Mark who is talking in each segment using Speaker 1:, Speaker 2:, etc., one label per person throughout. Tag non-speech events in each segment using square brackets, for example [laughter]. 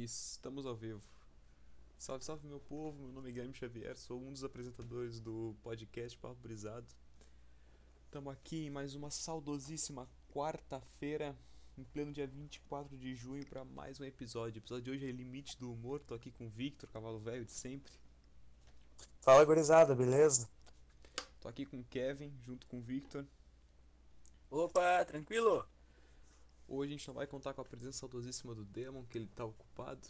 Speaker 1: E estamos ao vivo. Salve, salve meu povo, meu nome é Guilherme Xavier, sou um dos apresentadores do podcast Papo Brisado. Estamos aqui em mais uma saudosíssima quarta-feira, em pleno dia 24 de junho, para mais um episódio. O episódio de hoje é Limite do Humor, tô aqui com o Victor, cavalo velho de sempre.
Speaker 2: Fala gurizada, beleza?
Speaker 1: Tô aqui com o Kevin, junto com o Victor.
Speaker 3: Opa, tranquilo?
Speaker 1: Hoje a gente não vai contar com a presença saudosíssima do Demon, que ele tá ocupado.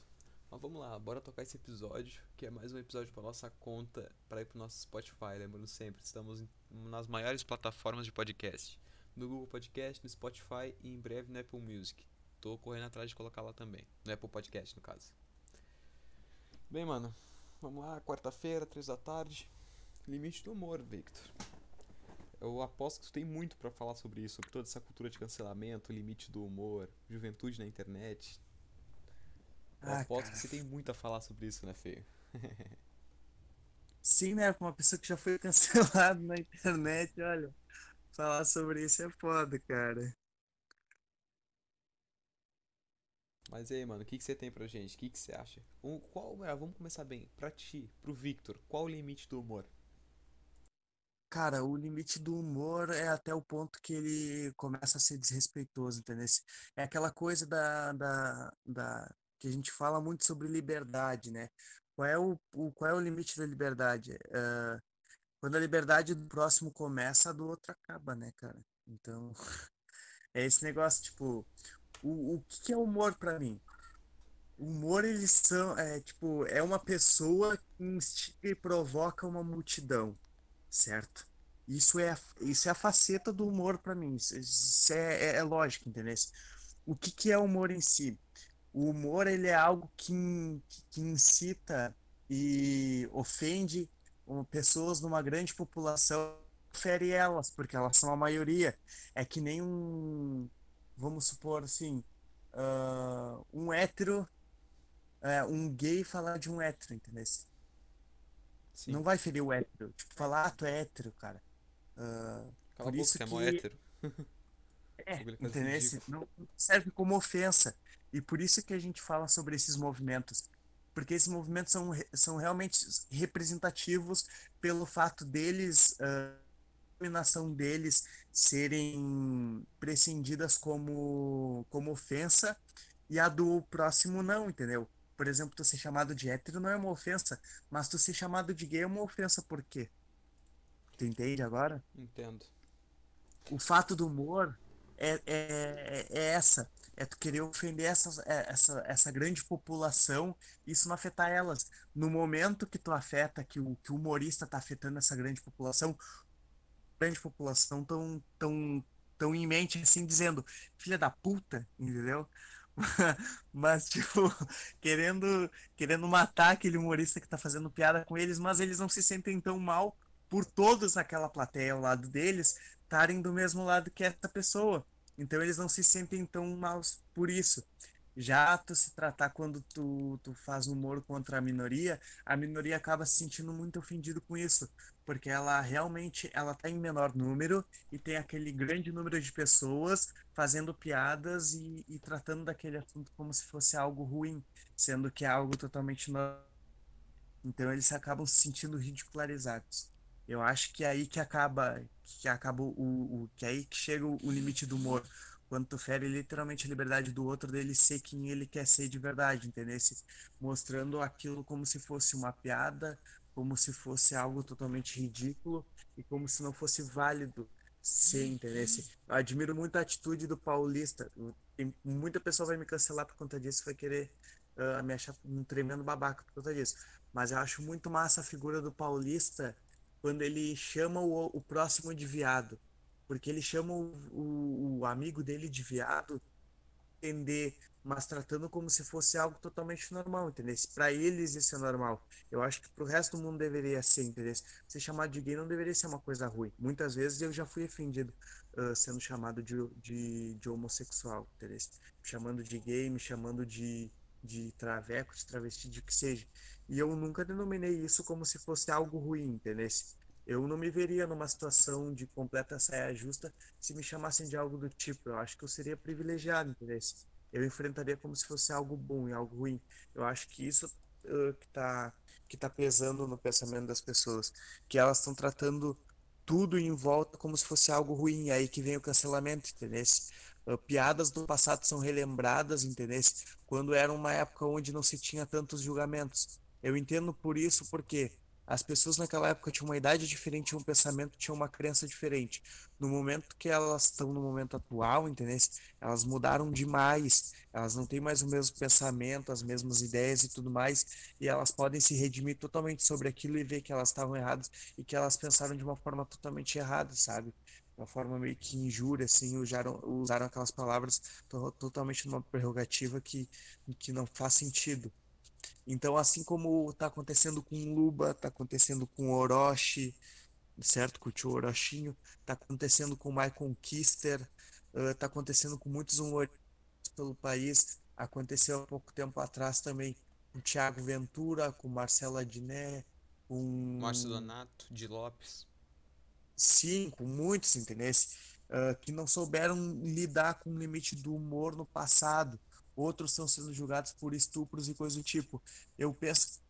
Speaker 1: Mas vamos lá, bora tocar esse episódio, que é mais um episódio para nossa conta, para ir pro nosso Spotify, lembrando sempre, estamos nas maiores plataformas de podcast. No Google Podcast, no Spotify e em breve no Apple Music. Tô correndo atrás de colocar lá também, no Apple Podcast no caso. Bem, mano, vamos lá, quarta-feira, três da tarde. Limite do humor, Victor. Eu aposto que tu tem muito para falar sobre isso, sobre toda essa cultura de cancelamento, limite do humor, juventude na internet. Eu
Speaker 2: Ah,
Speaker 1: aposto
Speaker 2: cara.
Speaker 1: que você tem muito a falar sobre isso, né, Feio? [laughs]
Speaker 2: Sim, né? Com uma pessoa que já foi [laughs] cancelada na internet, olha. Falar sobre isso é foda, cara.
Speaker 1: Mas aí, mano, o que, que você tem pra gente? O que, que você acha? Um, qual, é, vamos começar bem. Pra ti, pro Victor, qual o limite do humor?
Speaker 2: Cara, o limite do humor é até o ponto que ele começa a ser desrespeitoso, entendeu? É aquela coisa da, da, da que a gente fala muito sobre liberdade, né? Qual é o, o- qual é o limite da liberdade? Ah, quando a liberdade do próximo começa, a do outro acaba, né, cara? Então, [laughs] é esse negócio, tipo, o, o que é humor pra mim? Humor, eles são, é, tipo, é uma pessoa que instiga e provoca uma multidão, certo? Isso é, isso é a faceta do humor pra mim, isso, é, é, é lógico, entendeu? O que que é humor em si? O humor, ele é algo que, que incita e ofende uh, pessoas numa grande população, fere elas, porque elas são a maioria. É que nem um, vamos supor assim, ah, um hétero, é, um gay falar de um hétero, entendeu?
Speaker 1: Sim,
Speaker 2: Não vai ferir o hétero. Tipo, falar, ah, tu é hétero, cara. Ah,
Speaker 1: cala a
Speaker 2: por
Speaker 1: boca,
Speaker 2: isso
Speaker 1: você é mó
Speaker 2: que
Speaker 1: hétero. [laughs]
Speaker 2: é,
Speaker 1: Bagulho coisa
Speaker 2: entendeu?
Speaker 1: ridícula.
Speaker 2: Não serve como ofensa. E por isso que a gente fala sobre esses movimentos. Porque esses movimentos são, são realmente representativos pelo fato deles, a dominação deles serem prescindidas como, como ofensa e a do próximo não, entendeu? Por exemplo, tu ser chamado de hétero não é uma ofensa, mas tu ser chamado de gay é uma ofensa, por quê? Tu entende agora?
Speaker 1: Entendo.
Speaker 2: O fato do humor é, é, é essa, é tu querer ofender essas, é- essa, essa grande população, isso não afetar elas. No momento que tu afeta, que o, que o humorista tá afetando essa grande população, grande população tão, tão, tão em mente assim, dizendo, filha da puta, entendeu? [laughs] Mas, tipo, [laughs] querendo, querendo matar aquele humorista que tá fazendo piada com eles, mas eles não se sentem tão mal por todos naquela plateia ao lado deles estarem do mesmo lado que essa pessoa. Então eles não se sentem tão maus por isso. Já tu se tratar quando tu, tu faz humor contra a minoria, a minoria acaba se sentindo muito ofendido com isso, porque ela realmente ela tá em menor número e tem aquele grande número de pessoas fazendo piadas e, e tratando daquele assunto como se fosse algo ruim, sendo que é algo totalmente normal. Então eles acabam se sentindo ridicularizados. Eu acho que é aí que acaba, que acaba o, o que é aí que chega o, limite do humor. Quando tu fere literalmente a liberdade do outro dele ser quem ele quer ser de verdade, entendeu? Mostrando aquilo como se fosse uma piada, como se fosse algo totalmente ridículo e como se não fosse válido ser, entendeu? Eu admiro muito a atitude do paulista. Muita pessoa vai me cancelar por conta disso, vai querer ah, me achar um tremendo babaca por conta disso. Mas eu acho muito massa a figura do paulista quando ele chama o, o próximo de viado. Porque ele chama o, o, o amigo dele de viado, entender, mas tratando como se fosse algo totalmente normal, entendeu? Para eles isso é normal. Eu acho que pro resto do mundo deveria ser, entendeu? Ser chamado de gay não deveria ser uma coisa ruim. Muitas vezes eu já fui ofendido ah, sendo chamado de, de, de homossexual, entendeu? Chamando de gay, me chamando de, de traveco, de travesti, de que seja. E eu nunca denominei isso como se fosse algo ruim, entendeu? Eu não me veria numa situação de completa saia justa se me chamassem de algo do tipo. Eu acho que eu seria privilegiado, entendeu? eu enfrentaria como se fosse algo bom e algo ruim. Eu acho que isso uh, que está que tá pesando no pensamento das pessoas, que elas estão tratando tudo em volta como se fosse algo ruim, aí que vem o cancelamento, entendeu? Uh, piadas do passado são relembradas, entendeu? Quando era uma época onde não se tinha tantos julgamentos. Eu entendo por isso, porque as pessoas naquela época tinham uma idade diferente, tinham um pensamento, tinham uma crença diferente. No momento que elas estão no momento atual, entendeu? Elas mudaram demais. Elas não têm mais o mesmo pensamento, as mesmas ideias e tudo mais, e elas podem se redimir totalmente sobre aquilo e ver que elas estavam erradas e que elas pensaram de uma forma totalmente errada, sabe? Uma forma meio que injúria, assim, usaram, usaram aquelas palavras to totalmente numa prerrogativa que, que não faz sentido. Então, assim como está acontecendo com o Luba, está acontecendo com o Orochi, certo? Com o tio Orochinho, está acontecendo com o Michael Kister, está uh, acontecendo com muitos humoristas pelo país. Aconteceu há pouco tempo atrás também com o Thiago Ventura, com o Marcelo Adnet, com...
Speaker 1: Márcio Donato, de Lopes.
Speaker 2: Sim, com muitos, entendeu? Uh, que não souberam lidar com o limite do humor no passado outros estão sendo julgados por estupros e coisa do tipo. Eu penso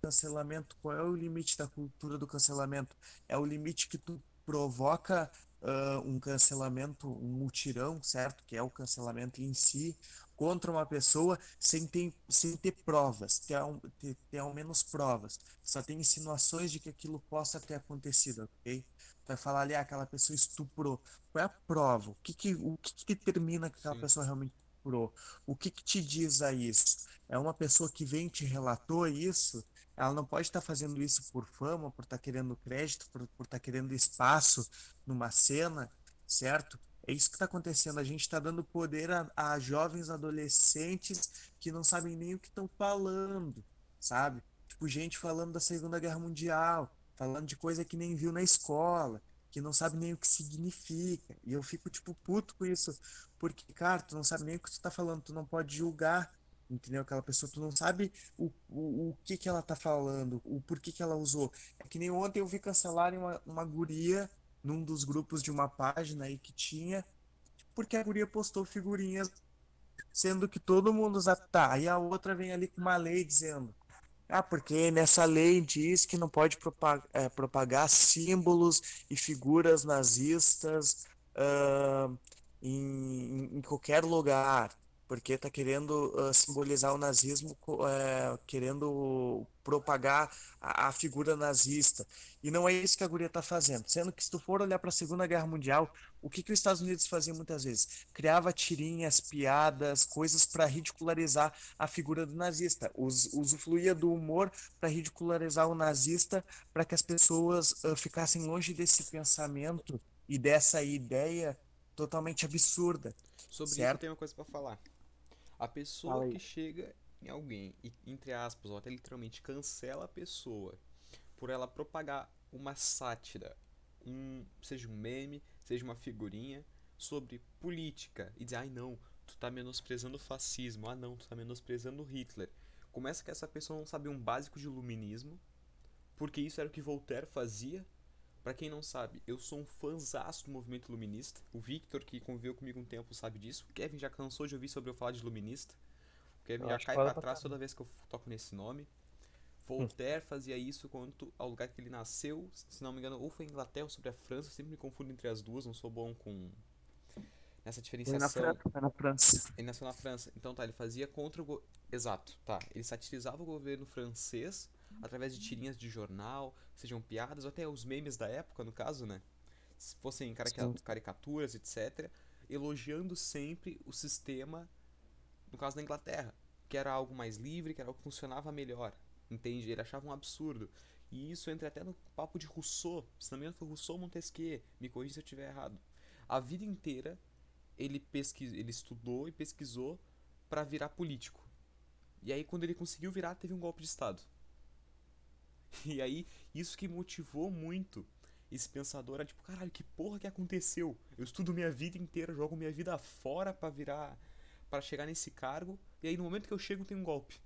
Speaker 2: cancelamento, qual é o limite da cultura do cancelamento? É o limite que tu provoca uh, um cancelamento, um mutirão, certo? Que é o cancelamento em si, contra uma pessoa sem ter, sem ter provas, ter, ter, ter ao menos provas. Só tem insinuações de que aquilo possa ter acontecido, ok? Vai falar ali, ah, aquela pessoa estuprou. Qual é a prova? O que, que, o que, que determina que aquela Sim. pessoa realmente procurou. O que, que te diz a isso? É uma pessoa que vem e te relatou isso, ela não pode estar tá fazendo isso por fama, por estar tá querendo crédito, por estar tá querendo espaço numa cena, certo? É isso que está acontecendo. A gente está dando poder a, a, jovens adolescentes que não sabem nem o que estão falando, sabe? Tipo, gente falando da Segunda Guerra Mundial, falando de coisa que nem viu na escola, que não sabe nem o que significa. E eu fico, tipo, puto com isso. Porque, cara, tu não sabe nem o que tu tá falando, tu não pode julgar, entendeu? Aquela pessoa, tu não sabe o, o, o que que ela tá falando, o porquê que ela usou. É que nem ontem eu vi cancelarem uma, uma guria num dos grupos de uma página aí que tinha, porque a guria postou figurinhas, sendo que todo mundo usa. Tá, aí a outra vem ali com uma lei dizendo ah, porque nessa lei diz que não pode propagar, é, propagar símbolos e figuras nazistas uh, em, em, qualquer lugar porque está querendo uh, simbolizar o nazismo, uh, querendo propagar a, a, figura nazista. E não é isso que a guria está fazendo. Sendo que se tu for olhar para a Segunda Guerra Mundial, o que, que os Estados Unidos faziam muitas vezes? Criava tirinhas, piadas, coisas para ridicularizar a figura do nazista. Us, usufruía do humor para ridicularizar o nazista, para que as pessoas uh, ficassem longe desse pensamento e dessa ideia totalmente absurda.
Speaker 1: Sobre certo? isso tenho uma coisa para falar. A pessoa que chega em alguém e, entre aspas, ou até literalmente cancela a pessoa por ela propagar uma sátira, um, seja um meme, seja uma figurinha, sobre política e dizer, ai não, tu tá menosprezando o fascismo, ah não, tu tá menosprezando Hitler. Começa que essa pessoa não sabe um básico de iluminismo, porque isso era o que Voltaire fazia. Para quem não sabe, eu sou um fãzaço do movimento iluminista. O Victor, que conviveu comigo um tempo, sabe disso. O Kevin já cansou de ouvir sobre eu falar de iluminista. O Kevin eu já cai pra trás toda vez que eu toco nesse nome. Voltaire fazia isso quanto ao lugar que ele nasceu, se não me engano, ou foi Inglaterra ou sobre a França, eu sempre me confundo entre as duas, não sou bom com nessa diferenciação.
Speaker 2: Ele, na França, na França.
Speaker 1: ele nasceu na França. Então tá, ele fazia contra o go... Exato, tá. Ele satirizava o governo francês através de tirinhas de jornal, sejam piadas, ou até os memes da época, no caso, né? Se fossem caricaturas, etc. Elogiando sempre o sistema, no caso da Inglaterra, que era algo mais livre, que era algo que funcionava melhor. Entende? Ele achava um absurdo. E isso entra até no papo de Rousseau. Se não me engano, foi Rousseau Montesquieu. Me corrija se eu estiver errado. A vida inteira ele, pesquis... ele estudou e pesquisou para virar político. E aí, quando ele conseguiu virar, teve um golpe de Estado. [laughs] E aí, isso que motivou muito esse pensador a tipo, caralho, que porra que aconteceu? Eu estudo minha vida inteira, jogo minha vida fora para virar. para chegar nesse cargo. E aí, no momento que eu chego, tem um golpe.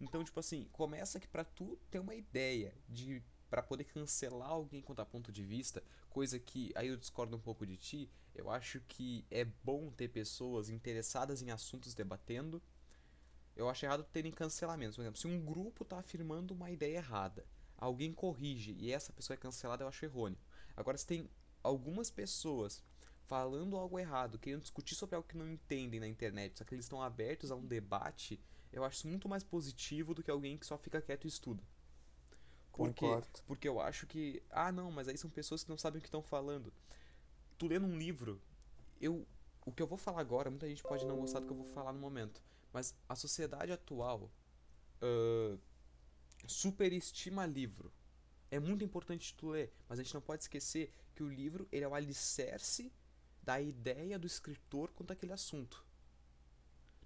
Speaker 1: Então, tipo assim, começa que para tu ter uma ideia de para poder cancelar alguém quanto a ponto de vista, coisa que aí eu discordo um pouco de ti, Eu acho que é bom ter pessoas interessadas em assuntos debatendo. Eu acho errado terem cancelamentos. Por exemplo, se um grupo está afirmando uma ideia errada, alguém corrige e essa pessoa é cancelada, eu acho errôneo. Agora, se tem algumas pessoas falando algo errado, querendo discutir sobre algo que não entendem na internet, só que eles estão abertos a um debate, eu acho isso muito mais positivo do que alguém que só fica quieto e estuda. Por quê?
Speaker 4: Concordo.
Speaker 1: Porque eu acho que. Ah, não, mas aí são pessoas que não sabem o que estão falando. Tu lendo um livro, eu. O que eu vou falar agora, muita gente pode não gostar do que eu vou falar no momento. Mas a sociedade atual ah, superestima livro. É muito importante tu ler, mas a gente não pode esquecer que o livro ele é o alicerce da ideia do escritor quanto àquele assunto.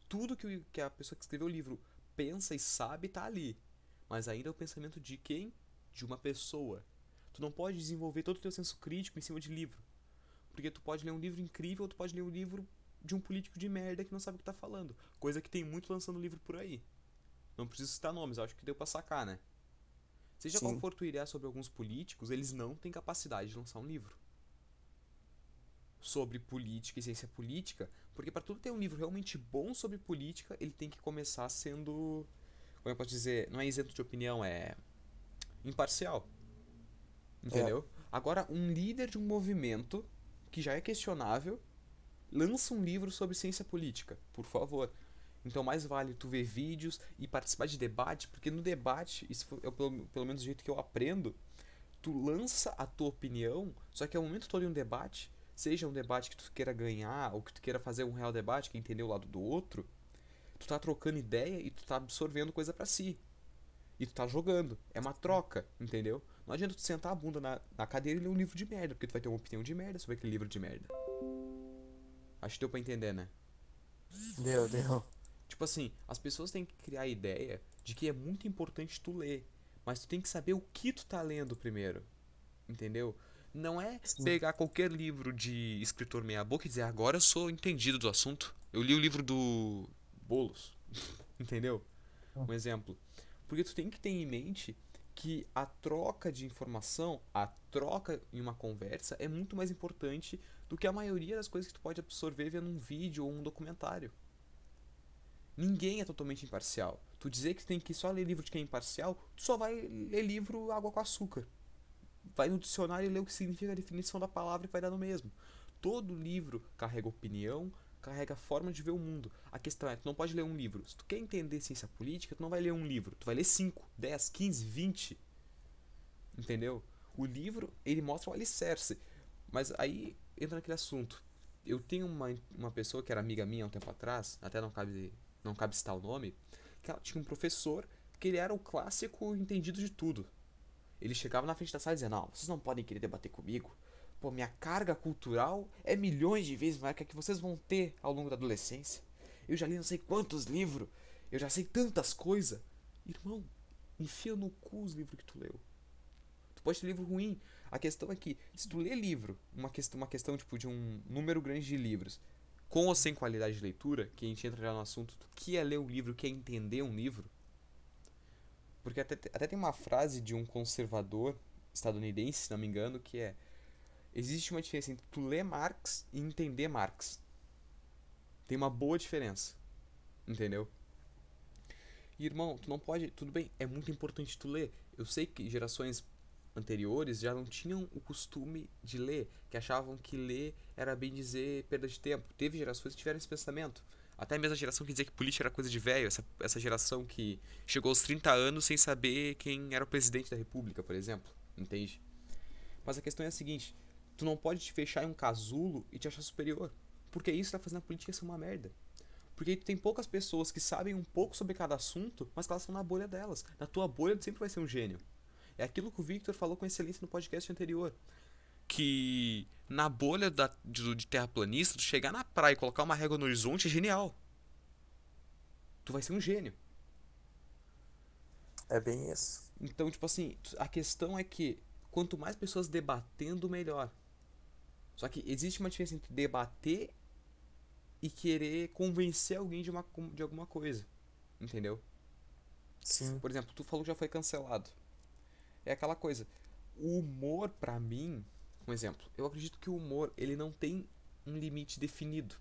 Speaker 1: Tudo que, o- que a pessoa que escreveu o livro pensa e sabe tá ali. Mas ainda é o pensamento de quem? De uma pessoa. Tu não pode desenvolver todo o teu senso crítico em cima de livro. Porque tu pode ler um livro incrível ou tu pode ler um livro de um político de merda que não sabe o que tá falando. Coisa que tem muito lançando livro por aí. Não preciso citar nomes, acho que deu pra sacar, né? Seja qual
Speaker 4: Sim.
Speaker 1: for tua ideia sobre alguns políticos, eles não têm capacidade de lançar um livro sobre política e ciência política, porque para tudo ter um livro realmente bom sobre política, ele tem que começar sendo, como eu posso dizer, não é isento de opinião, é imparcial. Entendeu? Agora, um líder de um movimento que já é questionável lança um livro sobre ciência política, por favor. Então, mais vale tu ver vídeos e participar de debate, porque no debate, isso é pelo, pelo menos o jeito que eu aprendo, tu lança a tua opinião, só que é o momento todo em um debate, seja um debate que tu queira ganhar ou que tu queira fazer um real debate, que entender o lado do outro, tu tá trocando ideia e tu tá absorvendo coisa pra si. E tu tá jogando. É uma troca, entendeu? Não adianta tu sentar a bunda na, na cadeira e ler um livro de merda, porque tu vai ter uma opinião de merda sobre aquele livro de merda. Acho que deu pra entender, né?
Speaker 4: Deu, deu.
Speaker 1: Tipo assim, as pessoas têm que criar a ideia de que é muito importante tu ler, mas tu tem que saber o que tu tá lendo primeiro. Entendeu? Não é
Speaker 2: Sim.
Speaker 1: pegar qualquer livro de escritor meia boca e dizer, agora eu sou entendido do assunto. Eu li o livro do Bolos. [laughs] Entendeu? Um exemplo. Porque tu tem que ter em mente que a troca de informação, a troca em uma conversa é muito mais importante do que a maioria das coisas que tu pode absorver vendo um vídeo ou um documentário. Ninguém é totalmente imparcial. Tu dizer que tem que só ler livro de quem é imparcial, tu só vai ler livro água com açúcar. Vai no dicionário e lê o que significa a definição da palavra e vai dar no mesmo. Todo livro carrega opinião, carrega forma de ver o mundo. A questão é, tu não pode ler um livro. Se tu quer entender ciência política, tu não vai ler um livro. Tu vai ler 5, 10, 15, 20. Entendeu? O livro, ele mostra o alicerce. Mas aí entra naquele assunto. Eu tenho uma, uma pessoa que era amiga minha há um tempo atrás, até não cabe, não cabe citar o nome, que ela tinha um professor que ele era o clássico entendido de tudo. Ele chegava na frente da sala e dizia, não, vocês não podem querer debater comigo. Pô, minha carga cultural é milhões de vezes maior que a que vocês vão ter ao longo da adolescência. Eu já li não sei quantos livros, eu já sei tantas coisas. Irmão, enfia no cu os livros que tu leu. Tu pode ter livro ruim. A questão é que, se tu lê livro, uma questão, uma questão tipo de um número grande de livros, com ou sem qualidade de leitura, que a gente entra já no assunto do que é ler um livro, que é entender um livro. Porque até, até tem uma frase de um conservador estadunidense, se não me engano, que é existe uma diferença entre tu ler Marx e entender Marx. Tem uma boa diferença. Entendeu? E, irmão, tu não pode. Tudo bem, é muito importante tu ler. Eu sei que gerações anteriores já não tinham o costume de ler, que achavam que ler era bem dizer perda de tempo. Teve gerações que tiveram esse pensamento. Até mesmo a geração que dizia que política era coisa de velho, essa, essa geração que chegou aos 30 anos sem saber quem era o presidente da república, por exemplo. Entende? Mas a questão é a seguinte: tu não pode te fechar em um casulo e te achar superior. Porque isso tá fazendo a política ser uma merda. Porque tu tem poucas pessoas que sabem um pouco sobre cada assunto, mas elas estão na bolha delas. Na tua bolha tu sempre vai ser um gênio. É aquilo que o Victor falou com excelência no podcast anterior. Que na bolha da, de, de terraplanista, tu chegar na praia e colocar uma régua no horizonte é genial. Tu vai ser um gênio.
Speaker 4: É bem isso.
Speaker 1: Então, tipo assim, a questão é que quanto mais pessoas debatendo, melhor. Só que existe uma diferença entre debater e querer convencer alguém de, uma, de alguma coisa. Entendeu?
Speaker 4: Sim.
Speaker 1: Por exemplo, tu falou que já foi cancelado. É aquela coisa. O humor, pra mim, um exemplo, eu acredito que o humor, ele não tem um limite definido.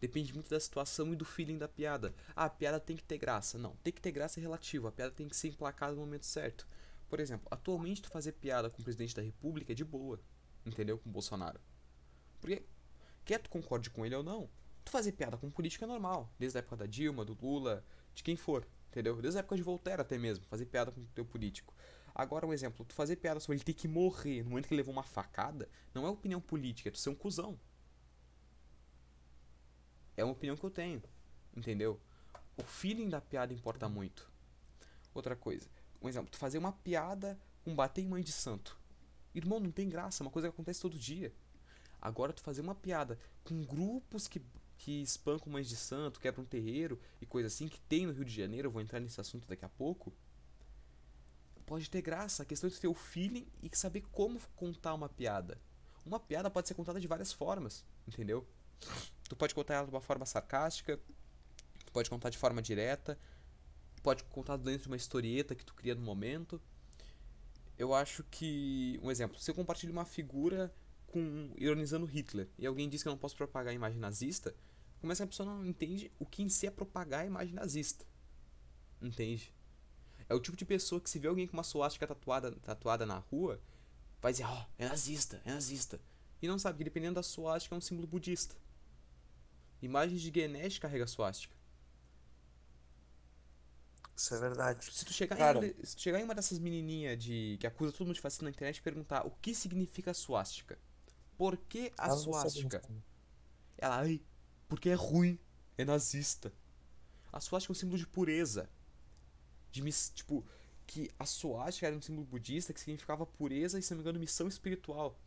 Speaker 1: Depende muito da situação e do feeling da piada. Ah, a piada tem que ter graça. Não, tem que ter graça é relativo. A piada tem que ser emplacada no momento certo. Por exemplo, atualmente tu fazer piada com o presidente da república é de boa. Entendeu? Com o Bolsonaro. Porque, quer tu concorde com ele ou não, tu fazer piada com política é normal. Desde a época da Dilma, do Lula, de quem for. Entendeu? Desde a época de Voltaire até mesmo. Fazer piada com o teu político. Agora, um exemplo, tu fazer piada sobre ele ter que morrer no momento que ele levou uma facada, não é opinião política, é tu ser um cuzão. É uma opinião que eu tenho. Entendeu? O feeling da piada importa muito. Outra coisa, um exemplo, tu fazer uma piada com bater em mãe de santo. Irmão, não tem graça, é uma coisa que acontece todo dia. Agora tu fazer uma piada com grupos que, que espancam mães de santo, quebram um terreiro e coisa assim, que tem no Rio de Janeiro, eu vou entrar nesse assunto daqui a pouco. Pode ter graça, a questão é ter o feeling e saber como contar uma piada. Uma piada pode ser contada de várias formas, entendeu? Tu pode contar ela de uma forma sarcástica, tu pode contar de forma direta, pode contar dentro de uma historieta que tu cria no momento. Eu acho que, um exemplo, se eu compartilho uma figura com ironizando Hitler e alguém diz que eu não posso propagar a imagem nazista, como essa pessoa não entende o que em si é propagar a imagem nazista. Entende? É o tipo de pessoa que se vê alguém com uma suástica tatuada, tatuada na rua, vai dizer, ó, oh, é nazista, é nazista. E não sabe que dependendo da suástica é um símbolo budista. Imagens de Ganesh carrega suástica.
Speaker 4: Isso é verdade.
Speaker 1: Se tu chegar,
Speaker 4: Cara.
Speaker 1: em, se tu chegar em uma dessas menininhas de que acusa todo mundo de fascista na internet e perguntar o que significa suástica. Por que a
Speaker 4: sabe
Speaker 1: suástica? Ela, ai, porque é ruim, é nazista. A suástica é um símbolo de pureza. De tipo, que a suástica era um símbolo budista que significava pureza e, se não me engano, missão espiritual.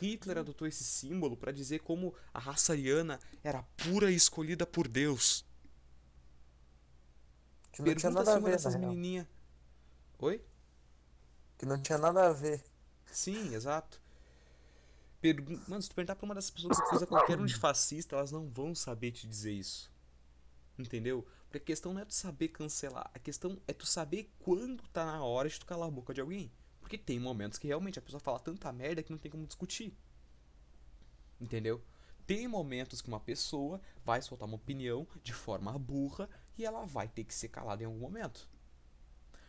Speaker 1: Hitler adotou esse símbolo para dizer como a raça ariana era pura e escolhida por Deus.
Speaker 4: Que não tinha nada a ver,
Speaker 1: dessas
Speaker 4: real.
Speaker 1: menininhas. Oi?
Speaker 4: Que não tinha nada a ver.
Speaker 1: Sim, exato. Pergun Mano, se tu perguntar pra uma dessas pessoas que acusa qualquer um de [coughs] fascista, elas não vão saber te dizer isso. Entendeu? Porque a questão não é tu saber cancelar, a questão é tu saber quando tá na hora de tu calar a boca de alguém. Porque tem momentos que realmente a pessoa fala tanta merda que não tem como discutir. Entendeu? Tem momentos que uma pessoa vai soltar uma opinião de forma burra e ela vai ter que ser calada em algum momento.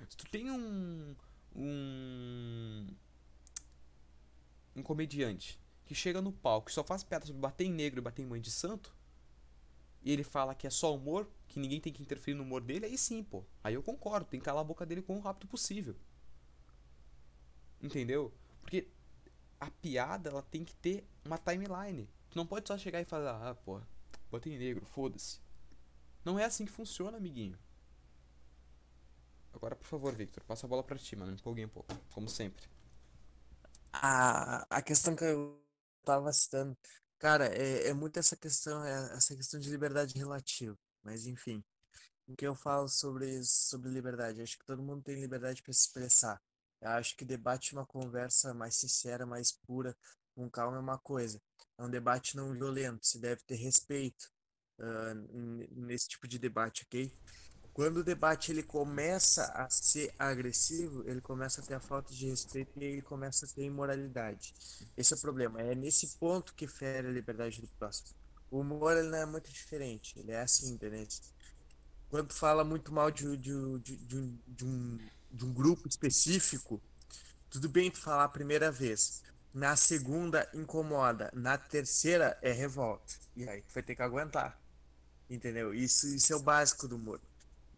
Speaker 1: Se tu tem um. um. um comediante que chega no palco e só faz piada sobre bater em negro e bater em mãe de santo, e ele fala que é só humor, que ninguém tem que interferir no humor dele, aí sim, pô. Aí eu concordo, tem que calar a boca dele o quão rápido possível. Entendeu? Porque a piada, ela tem que ter uma timeline. Tu não pode só chegar e falar, ah, pô, botei negro, foda-se. Não é assim que funciona, amiguinho. Agora, por favor, Victor, passa a bola pra ti, mano. Me empolguei um pouco, como sempre.
Speaker 2: A, a questão que eu tava citando, cara, é, é muito essa questão, é essa questão de liberdade relativa. Mas enfim, o que eu falo sobre, sobre liberdade? Acho que todo mundo tem liberdade para se expressar. Eu acho que debate uma conversa mais sincera, mais pura, com calma é uma coisa. É um debate não violento, se deve ter respeito n- nesse tipo de debate, ok? Quando o debate ele começa a ser agressivo, ele começa a ter a falta de respeito e ele começa a ter imoralidade. Esse é o problema. É nesse ponto que fere a liberdade do próximo. O humor ele não é muito diferente. Ele é assim, entendeu? Quando fala muito mal de, de, de, de, um, de, um, de um grupo específico, tudo bem tu falar a primeira vez. Na segunda, incomoda. Na terceira, é revolta. E aí tu vai ter que aguentar. Entendeu? Isso, isso é o básico do humor.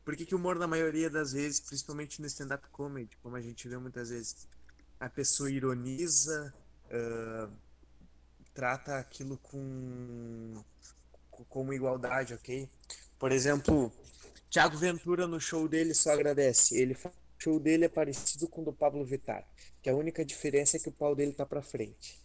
Speaker 2: Por que, que o humor, na maioria das vezes, principalmente no stand-up comedy, como a gente vê muitas vezes, a pessoa ironiza, ah, trata aquilo com, co- como igualdade, ok? Por exemplo, Thiago Ventura no show dele só agradece. Ele o show dele é parecido com o do Pablo Vittar, que a única diferença é que o pau dele tá pra frente.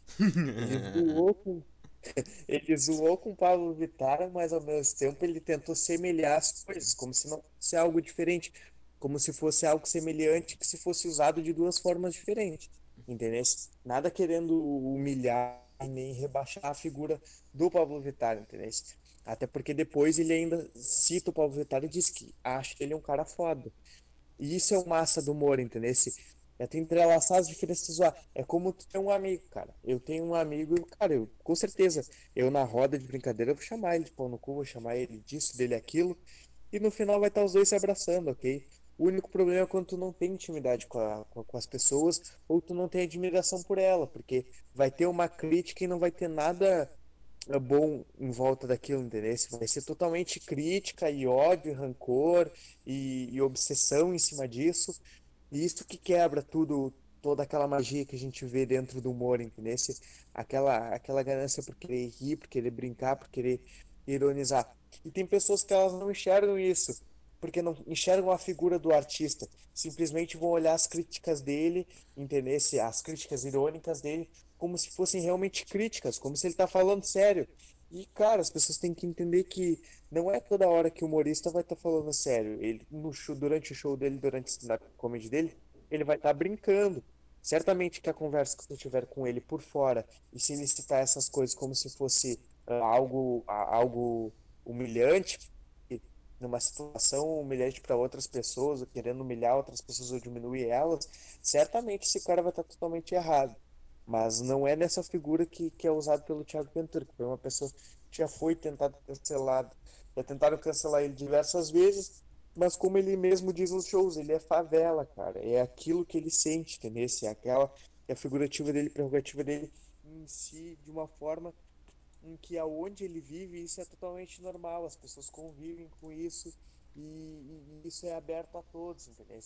Speaker 2: Ele [laughs] zoou com, [laughs] ele zoou com o Pablo Vittar, mas ao mesmo tempo ele tentou semelhar as coisas, como se não fosse algo diferente, como se fosse algo semelhante que se fosse usado de duas formas diferentes, entendeu? Nada querendo humilhar nem rebaixar a figura do Pablo Vittar, entendeu? Até porque depois ele ainda cita o Pablo Vittar e diz que acha ele um cara foda. E isso é o massa do humor, entendeu? É tu entrelaçar as diferenças. É como tu ter um amigo, cara. Eu tenho um amigo, cara, eu, com certeza, eu na roda de brincadeira vou chamar ele de pau no cu, vou chamar ele disso, dele, aquilo. E no final vai estar os dois se abraçando, ok? O único problema é quando tu não tem intimidade com, a- com, as pessoas ou tu não tem admiração por ela, porque vai ter uma crítica e não vai ter nada é bom em volta daquilo, entendeu? Vai ser totalmente crítica e ódio, e rancor e, e obsessão em cima disso. E isso que quebra tudo, toda aquela magia que a gente vê dentro do humor, entendeu? Aquela, aquela ganância por querer rir, por querer brincar, por querer ironizar. E tem pessoas que elas não enxergam isso, porque não enxergam a figura do artista. Simplesmente vão olhar as críticas dele, entender? As críticas irônicas dele como se fossem realmente críticas, como se ele tá falando sério. E, cara, as pessoas têm que entender que não é toda hora que o humorista vai estar tá falando sério. Ele, no show, durante o show dele, durante stand-up comedy dele, ele vai estar tá brincando. Certamente que a conversa que você tiver com ele por fora, e se ele citar essas coisas como se fosse uh, algo, uh, algo humilhante, numa situação humilhante para outras pessoas, ou querendo humilhar outras pessoas ou diminuir elas, certamente esse cara vai estar totalmente errado. Mas não é nessa figura que, que é usado pelo Thiago Ventura, que foi uma pessoa que já foi tentado cancelado. Já tentaram cancelar ele diversas vezes, mas como ele mesmo diz nos shows, ele é favela, cara. É aquilo que ele sente, entendeu? É aquela é a figurativa dele, prerrogativa dele em si, de uma forma em que aonde ele vive, isso é totalmente normal. As pessoas convivem com isso e, e isso é aberto a todos, entendeu?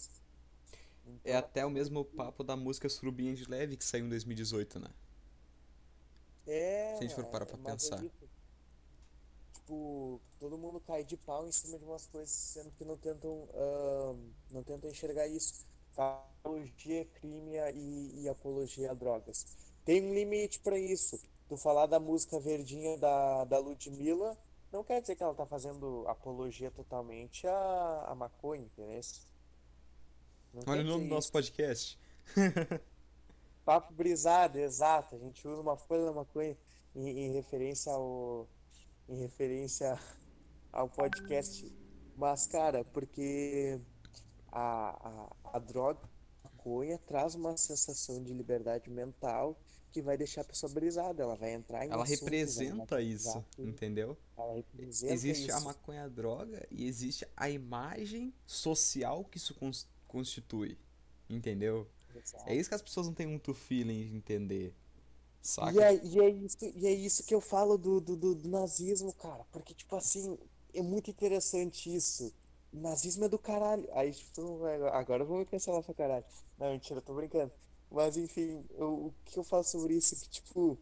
Speaker 1: Então, é até o mesmo papo da música Surubinha de Leve que saiu em 2018, né?
Speaker 2: É.
Speaker 1: Se a gente for parar pra pensar.
Speaker 2: É tipo, todo mundo cai de pau em cima de umas coisas, sendo que não tentam, uh, não tentam enxergar isso. Apologia, crime e, e apologia a drogas. Tem um limite para isso. Tu falar da música verdinha da, da Ludmilla, não quer dizer que ela tá fazendo apologia totalmente a, a maconha, entendeu?
Speaker 1: Olha o nome do nosso podcast. [laughs]
Speaker 2: Papo brisado, exato. A gente usa uma folha da maconha em, em referência ao. Em referência [laughs] ao podcast. Mas, cara, porque a, a, a droga, a maconha, traz uma sensação de liberdade mental que vai deixar a pessoa brisada. Ela vai entrar em
Speaker 1: Ela assuntos, representa isso, entendeu?
Speaker 2: Ela representa
Speaker 1: existe
Speaker 2: isso.
Speaker 1: a maconha droga e existe a imagem social que isso constitui. Entendeu?
Speaker 2: Exato.
Speaker 1: É isso que as pessoas não têm muito feeling de entender. Saca?
Speaker 2: E é, e é, isso, e é isso que eu falo do, do, do, nazismo, cara. Porque, tipo assim, é muito interessante isso. Nazismo é do caralho. Aí, tipo, agora eu vou me cancelar pra caralho. Não, mentira, eu tô brincando. Mas, enfim, eu, o que eu falo sobre isso é que, tipo,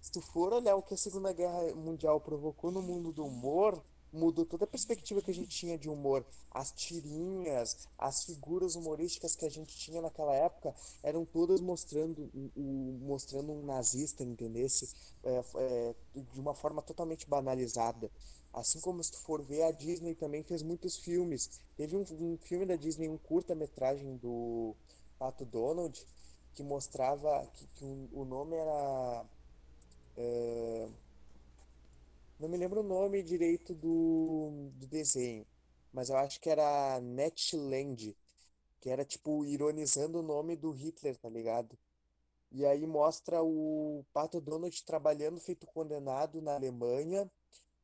Speaker 2: se tu for olhar o que a Segunda Guerra Mundial provocou no mundo do humor, mudou toda a perspectiva que a gente tinha de humor. As tirinhas, as figuras humorísticas que a gente tinha naquela época eram todas mostrando, o, mostrando um nazista, entendesse? É, é, de uma forma totalmente banalizada. Assim como se tu for ver, a Disney também fez muitos filmes. Teve um, um filme da Disney, um curta-metragem do Pato Donald, que mostrava que, que o, o nome era. É, não me lembro o nome direito do, do desenho, mas eu acho que era Netland, que era tipo ironizando o nome do Hitler, tá ligado? E aí mostra o Pato Donald trabalhando feito condenado na Alemanha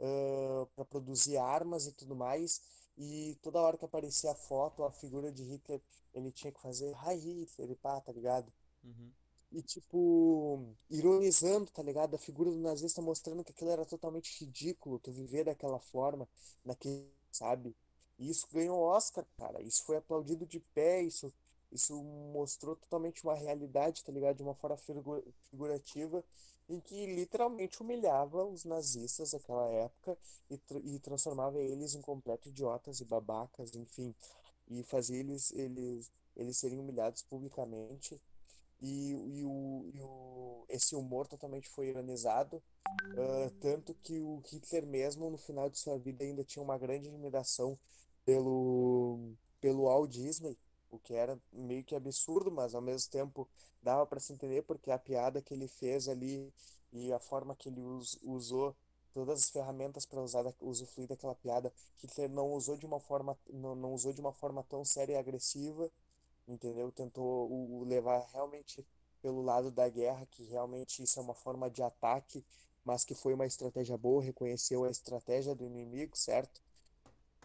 Speaker 2: uh, para produzir armas e tudo mais. E toda hora que aparecia a foto, a figura de Hitler, ele tinha que fazer Hi Hitler pá, tá ligado?
Speaker 1: Uhum.
Speaker 2: E, tipo, ironizando, tá ligado? A figura do nazista mostrando que aquilo era totalmente ridículo, tu viver daquela forma, naquele, sabe? E isso ganhou Oscar, cara. Isso foi aplaudido de pé, isso, isso mostrou totalmente uma realidade, tá ligado? De uma forma figu- figurativa, em que literalmente humilhava os nazistas daquela época e, tra- e transformava eles em completos idiotas e babacas, enfim. E fazia eles, eles, eles serem humilhados publicamente e, e, o, e o, esse humor totalmente foi ironizado, uh, tanto que o Hitler mesmo, no final de sua vida, ainda tinha uma grande admiração pelo, pelo Walt Disney, o que era meio que absurdo, mas ao mesmo tempo dava para se entender, porque a piada que ele fez ali e a forma que ele us, usou todas as ferramentas para usar usufruir daquela piada, Hitler não usou de uma forma não, não usou de uma forma tão séria e agressiva, entendeu? Tentou o, levar realmente pelo lado da guerra, que realmente isso é uma forma de ataque, mas que foi uma estratégia boa, reconheceu a estratégia do inimigo, certo?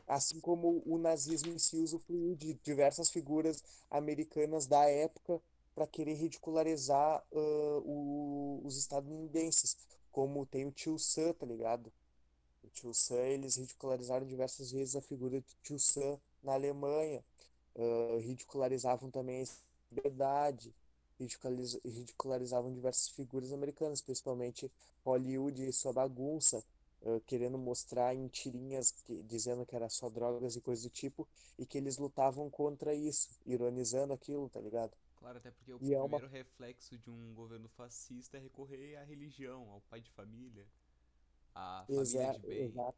Speaker 2: Assim como o nazismo em si usufruiu de diversas figuras americanas da época para querer ridicularizar ah, o- os estadunidenses, como tem o Tio Sam, tá ligado? O Tio Sam, eles ridicularizaram diversas vezes a figura do Tio Sam na Alemanha, ridicularizavam também a liberdade, ridiculariz- ridicularizavam diversas figuras americanas, principalmente Hollywood e sua bagunça, ah, querendo mostrar em tirinhas que- dizendo que era só drogas e coisa do tipo, e que eles lutavam contra isso, ironizando aquilo, tá ligado?
Speaker 1: Claro, até porque o
Speaker 2: E é uma-
Speaker 1: primeiro reflexo de um governo fascista é recorrer à religião, ao pai de família, à família de bem.
Speaker 2: exato.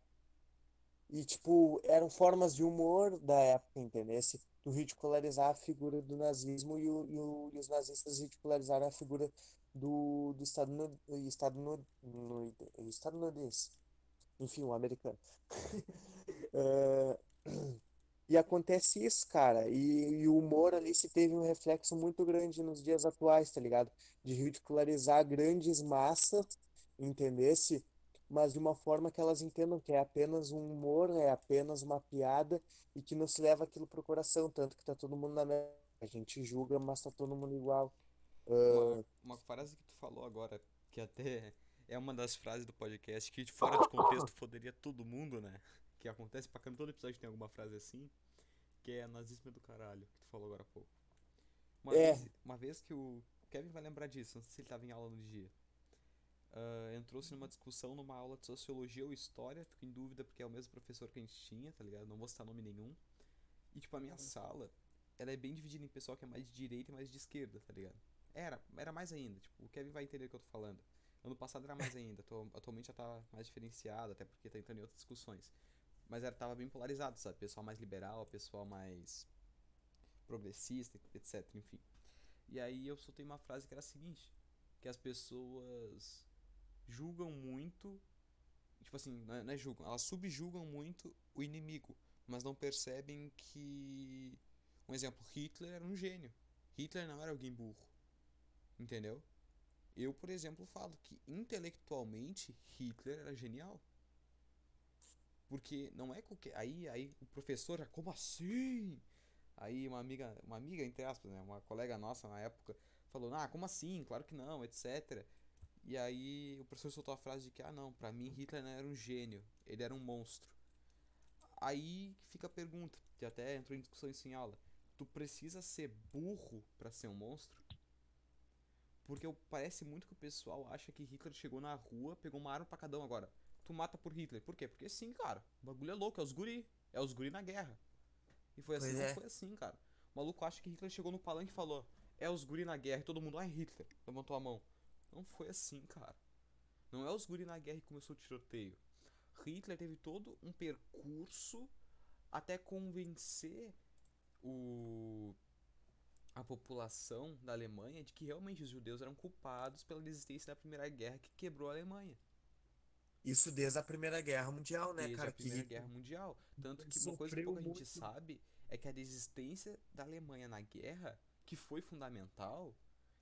Speaker 2: E, tipo, eram formas de humor da época, entendesse? Tu ridicularizar a figura do nazismo e, o, e, o- e os nazistas ridicularizaram a figura do, do Estado, no, Estado, no, no, estadunidense. Enfim, o americano. [laughs] É, E acontece isso, cara. E, e o humor ali se teve um reflexo muito grande nos dias atuais, tá ligado? De ridicularizar grandes massas, entendesse? Mas de uma forma que elas entendam que é apenas um humor, é apenas uma piada e que não se leva aquilo pro coração, tanto que tá todo mundo na mesma. A gente julga, mas tá todo mundo igual.
Speaker 1: Uma, uma frase que tu falou agora, que até é uma das frases do podcast que fora de contexto foderia todo mundo, né? Que acontece pra caramba, todo episódio tem alguma frase assim, que é nazismo é do caralho, que tu falou agora há pouco. Uma
Speaker 2: É.
Speaker 1: vez, uma vez que o Kevin vai lembrar disso, não sei se ele tava em aula no dia. Ah, Entrou-se numa discussão numa aula de sociologia ou história, fico em dúvida porque é o mesmo professor que a gente tinha, tá ligado? Não vou citar nome nenhum. E tipo, a minha sala, ela é bem dividida em pessoal que é mais de direita e mais de esquerda, tá ligado? Era, era mais ainda, tipo, o Kevin vai entender o que eu tô falando. Ano passado era mais ainda, atu- atualmente já tá mais diferenciado, até porque tá entrando em outras discussões. Mas era, tava bem polarizado, sabe? Pessoal mais liberal, pessoal mais progressista, etc, enfim. E aí eu soltei uma frase que era a seguinte, que as pessoas julgam muito, tipo assim, não é, não é julgam, elas subjugam muito o inimigo, mas não percebem que, um exemplo, Hitler era um gênio. Hitler não era alguém burro. Entendeu? Eu, por exemplo, falo que intelectualmente Hitler era genial. Porque não é qualquer. Aí, aí o professor, já, como assim? Aí uma amiga, uma amiga, entre aspas, né? Uma colega nossa na época falou, ah, como assim? Claro que não, etc. E aí o professor soltou a frase de que, ah não, pra mim Hitler não era um gênio, ele era um monstro. Aí fica a pergunta, que até entrou em discussão isso em aula. Tu precisa ser burro pra ser um monstro? Porque parece muito que o pessoal acha que Hitler chegou na rua, pegou uma arma pra cada um agora. Tu mata por Hitler. Por quê? Porque sim, cara. O bagulho é louco, é os guri. É os guri na guerra. E foi assim,
Speaker 5: é.
Speaker 1: foi assim, cara. O maluco acha que Hitler chegou no palanque e falou: É os guri na guerra. E todo mundo, ah, Hitler. Levantou a mão. Não foi assim, cara. Não é os guri na guerra que começou o tiroteio. Hitler teve todo um percurso até convencer o a população da Alemanha de que realmente os judeus eram culpados pela existência da Primeira Guerra que quebrou a Alemanha.
Speaker 5: Isso desde a Primeira Guerra Mundial, né,
Speaker 1: desde
Speaker 5: cara?
Speaker 1: a Primeira
Speaker 5: que
Speaker 1: Guerra Mundial. Tanto que uma coisa que pouca gente
Speaker 5: muito.
Speaker 1: sabe é que a desistência da Alemanha na guerra, que foi fundamental,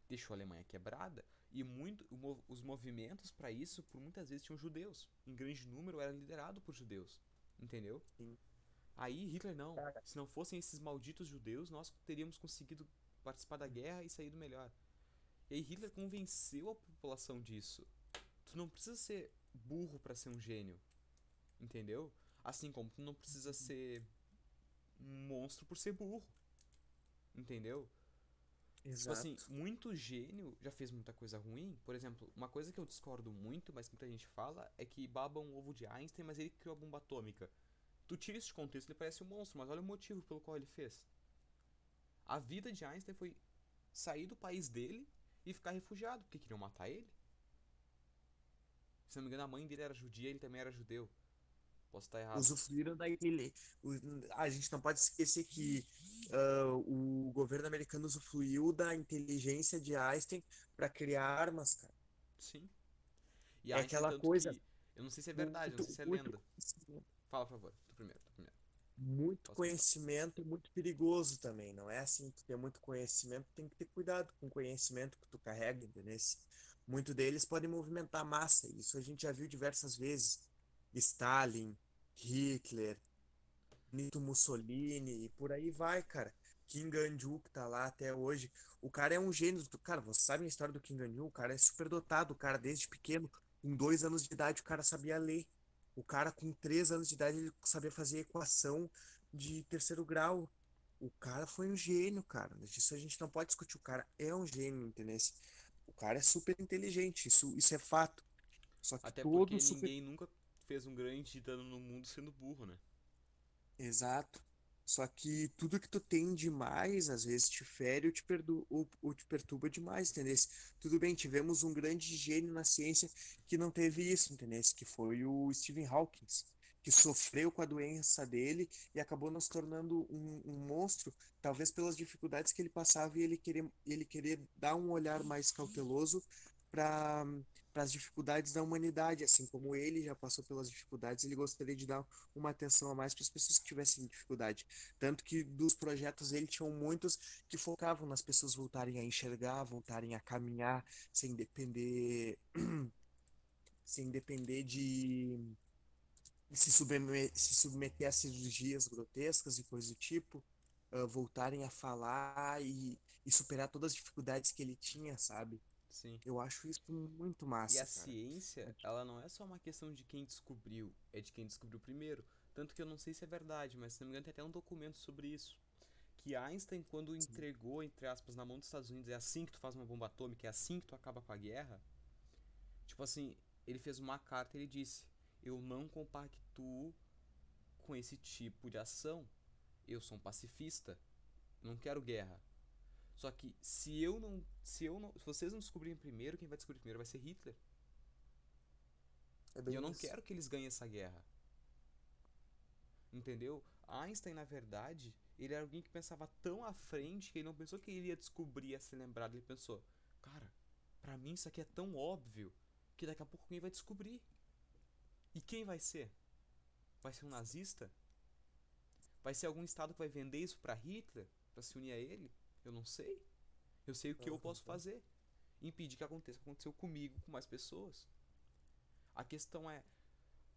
Speaker 1: deixou a Alemanha quebrada. E muito, os movimentos para isso, por muitas vezes, tinham judeus. Em grande número, era liderado por judeus. Entendeu?
Speaker 2: Sim.
Speaker 1: Aí Hitler não. Se não fossem esses malditos judeus, nós teríamos conseguido participar da guerra e saído melhor. E aí Hitler convenceu a população disso. Tu não precisa ser burro pra ser um gênio. Entendeu? Assim como tu não precisa ser um monstro por ser burro. Entendeu? Tipo
Speaker 5: Exato.
Speaker 1: assim, muito gênio já fez muita coisa ruim. Por exemplo, uma coisa que eu discordo muito, mas que muita gente fala, é que babam o ovo de Einstein, mas ele criou a bomba atômica. Tu tira isso de contexto, ele parece um monstro, mas olha o motivo pelo qual ele fez. A vida de Einstein foi sair do país dele e ficar refugiado, porque queriam matar ele. Se não me engano, a mãe dele era judia, ele também era judeu. Posso estar errado.
Speaker 5: usufruíram daquele. A gente não pode esquecer que ah, o governo americano usufruiu da inteligência de Einstein para criar armas, cara.
Speaker 1: Sim. E
Speaker 5: É
Speaker 1: Einstein,
Speaker 5: aquela coisa
Speaker 1: que- eu não sei se é verdade, não sei se é
Speaker 5: muito-
Speaker 1: lenda. Fala, por favor. Tu primeiro, tu primeiro.
Speaker 2: muito
Speaker 1: Posso
Speaker 2: conhecimento é muito perigoso também. Não é assim, tu ter muito conhecimento, tem que ter cuidado com o conhecimento que tu carrega, entendeu? Muito deles podem movimentar massa. Isso a gente já viu diversas vezes. Stalin, Hitler, Benito Mussolini e por aí vai, cara. Kim Ganju, que tá lá até hoje. O cara é um gênio. do- Cara, você sabe a história do Kim Ganju? O cara é super dotado. O cara, desde pequeno, com dois anos de idade, o cara sabia ler. O cara, com três anos de idade, ele sabia fazer equação de terceiro grau. O cara foi um gênio, cara. Isso a gente não pode discutir. O cara é um gênio, entendeu? O cara é super inteligente. Isso, isso é fato. Só que
Speaker 1: Até porque
Speaker 2: todo super
Speaker 1: ninguém nunca fez um grande dano no mundo sendo burro, né?
Speaker 2: Exato. Só que tudo que tu tem demais, às vezes te fere ou te, perdu ou, ou te perturba demais, entendeu? Tudo bem, tivemos um grande gênio na ciência que não teve isso, entendeu? Que foi o Stephen Hawking, que sofreu com a doença dele e acabou nos tornando um, um monstro, talvez pelas dificuldades que ele passava e ele querer, ele querer dar um olhar mais cauteloso para para as dificuldades da humanidade, assim como ele já passou pelas dificuldades, ele gostaria de dar uma atenção a mais para as pessoas que tivessem dificuldade. Tanto que dos projetos ele tinham muitos que focavam nas pessoas voltarem a enxergar, voltarem a caminhar, sem depender, [clears throat] sem depender de se submeter, se submeter a cirurgias grotescas e coisas do tipo, ah, voltarem a falar e, e superar todas as dificuldades que ele tinha, sabe?
Speaker 1: Sim.
Speaker 2: Eu acho isso muito
Speaker 1: E
Speaker 2: massa,
Speaker 1: a
Speaker 2: cara.
Speaker 1: ciência, ela não é só uma questão de quem descobriu, é de quem descobriu primeiro. Tanto que eu não sei se é verdade, mas se não me engano tem até um documento sobre isso. Que Einstein, quando entregou, entre aspas, na mão dos Estados Unidos, é assim que tu faz uma bomba atômica, é assim que tu acaba com a guerra. Tipo assim, ele fez uma carta e ele disse: Eu não compactuo com esse tipo de ação. Eu sou um pacifista. Não quero guerra. Só que se eu não, se eu não, se vocês não descobrirem primeiro, quem vai descobrir primeiro vai ser Hitler.
Speaker 2: É
Speaker 1: E eu não
Speaker 2: isso.
Speaker 1: quero que eles ganhem essa guerra. Entendeu? Einstein, na verdade, ele era alguém que pensava tão à frente que ele não pensou que ele iria descobrir ia ser lembrado. Ele pensou, cara, pra mim isso aqui é tão óbvio que daqui a pouco alguém vai descobrir. E quem vai ser? Vai ser um nazista? Vai ser algum estado que vai vender isso pra Hitler? Pra se unir a ele? Eu não sei. Eu sei o que eu posso fazer. Impedir que aconteça o que aconteceu comigo, com mais pessoas. A questão é,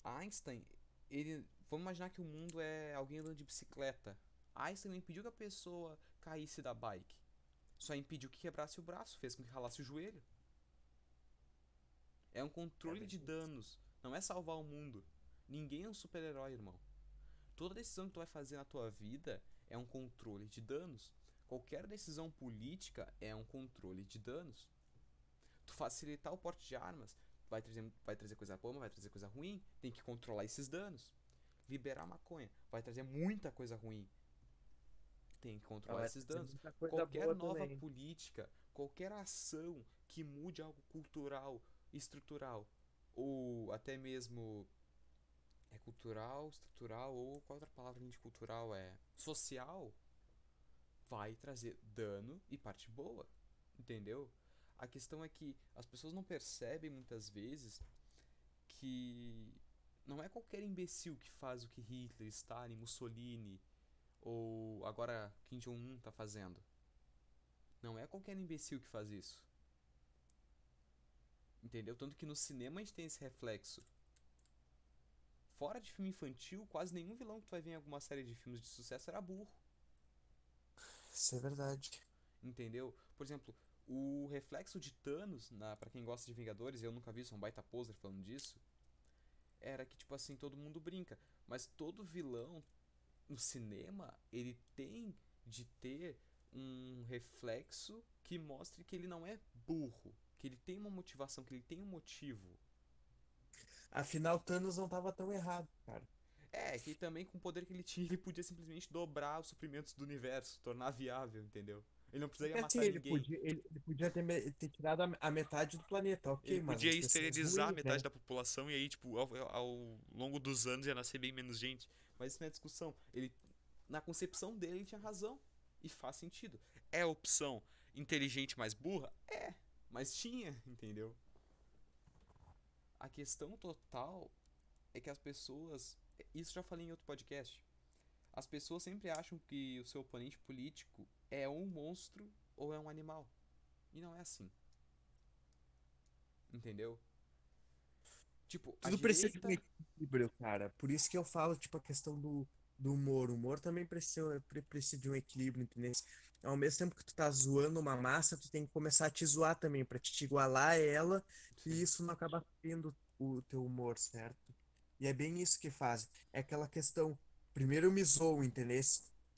Speaker 1: Einstein, ele, vamos imaginar que o mundo é alguém andando de bicicleta. Einstein não impediu que a pessoa caísse da bike. Só impediu que quebrasse o braço, fez com que ralasse o joelho. É um controle
Speaker 2: bem
Speaker 1: de danos, não é salvar o mundo. Ninguém é um super-herói, irmão. Toda decisão que tu vai fazer na tua vida é um controle de danos. Qualquer decisão política é um controle de danos. Tu facilitar o porte de armas vai trazer, vai trazer coisa boa, vai trazer coisa ruim. Tem que controlar esses danos. Liberar maconha vai trazer muita coisa ruim. Tem que controlar esses danos. Qualquer nova
Speaker 2: também.
Speaker 1: política, qualquer ação que mude algo cultural, estrutural, ou até mesmo é cultural, estrutural, ou qual outra palavra de cultural é social, vai trazer dano e parte boa. Entendeu? A questão é que as pessoas não percebem muitas vezes que não é qualquer imbecil que faz o que Hitler, Stalin, Mussolini ou agora Kim Jong-un tá fazendo. Não é qualquer imbecil que faz isso. Entendeu? Tanto que no cinema a gente tem esse reflexo. Fora de filme infantil, quase nenhum vilão que tu vai ver em alguma série de filmes de sucesso era burro.
Speaker 2: Isso é verdade.
Speaker 1: Entendeu? Por exemplo, o reflexo de Thanos, na, pra quem gosta de Vingadores, eu nunca vi, sou um baita poser falando disso, era que, tipo assim, todo mundo brinca. Mas todo vilão no cinema, ele tem de ter um reflexo que mostre que ele não é burro. Que ele tem uma motivação, que ele tem um motivo.
Speaker 2: Afinal, Thanos não tava tão errado, cara.
Speaker 1: É, que também com o poder que ele tinha, ele podia simplesmente dobrar os suprimentos do universo, tornar viável, entendeu? Ele não precisaria
Speaker 2: Porque,
Speaker 1: matar
Speaker 2: assim, ele
Speaker 1: ninguém.
Speaker 2: podia, ele, ele podia ter, ter tirado a, a metade do planeta, ok,
Speaker 1: Ele
Speaker 2: mas
Speaker 1: podia esterilizar
Speaker 2: ruins,
Speaker 1: metade
Speaker 2: né?
Speaker 1: da população e aí, tipo, ao, ao longo dos anos ia nascer bem menos gente. Mas isso não é discussão. Ele, na concepção dele, ele tinha razão. E faz sentido. É a opção inteligente mais burra? É. Mas tinha, entendeu? A questão total é que as pessoas. Isso já falei em outro podcast. As pessoas sempre acham que o seu oponente político é um monstro ou é um animal. E não é assim. Entendeu? Tipo, a
Speaker 2: Tudo precisa de um
Speaker 1: direita.
Speaker 2: equilíbrio, cara. Por isso que eu falo, tipo, a questão do, do humor. O humor também precisa, pre- precisa de um equilíbrio, entendeu? Ao mesmo tempo que tu tá zoando uma massa, tu tem que começar a te zoar também, pra te igualar a ela, e isso não acaba ferindo o teu humor, certo? E é bem isso que fazem. É aquela questão, primeiro eu me zoo, entendeu?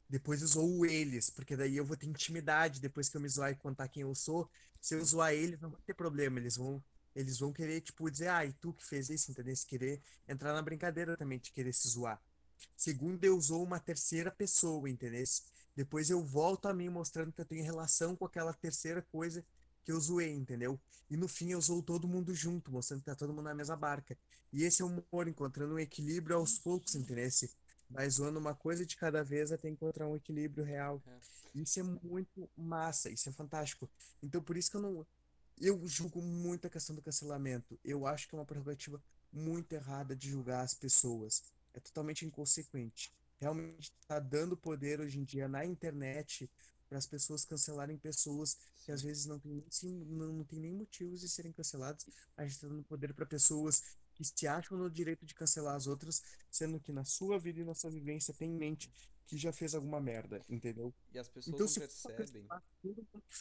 Speaker 2: Depois eu zoo eles, porque daí eu vou ter intimidade depois que eu me zoar e contar quem eu sou. Se eu zoar eles, não vai ter problema, eles vão eles vão querer, tipo, dizer, ah, e tu que fez isso, entendeu? Se querer entrar na brincadeira também, de querer se zoar. Segundo, eu usou uma terceira pessoa, entendeu? Depois eu volto a mim mostrando que eu tenho relação com aquela terceira coisa que eu zoei, entendeu? E no fim eu zoo todo mundo junto, mostrando que tá todo mundo na mesma barca. E esse é o humor, encontrando um equilíbrio aos poucos, entendeu? Vai zoando uma coisa de cada vez até encontrar um equilíbrio real.
Speaker 1: É.
Speaker 2: Isso é muito massa, isso é fantástico. Então por isso que eu não. Eu julgo muito a questão do cancelamento. Eu acho que é uma prerrogativa muito errada de julgar as pessoas. É totalmente inconsequente. Realmente está dando poder hoje em dia na internet para as pessoas cancelarem pessoas que às vezes não tem, sim, não, não tem nem motivos de serem canceladas. A gente está dando poder para pessoas que se acham no direito de cancelar as outras, sendo que na sua vida e na sua vivência tem em mente que já fez alguma merda, entendeu?
Speaker 1: E as pessoas
Speaker 2: Então,
Speaker 1: não
Speaker 2: se
Speaker 1: percebem.
Speaker 2: fez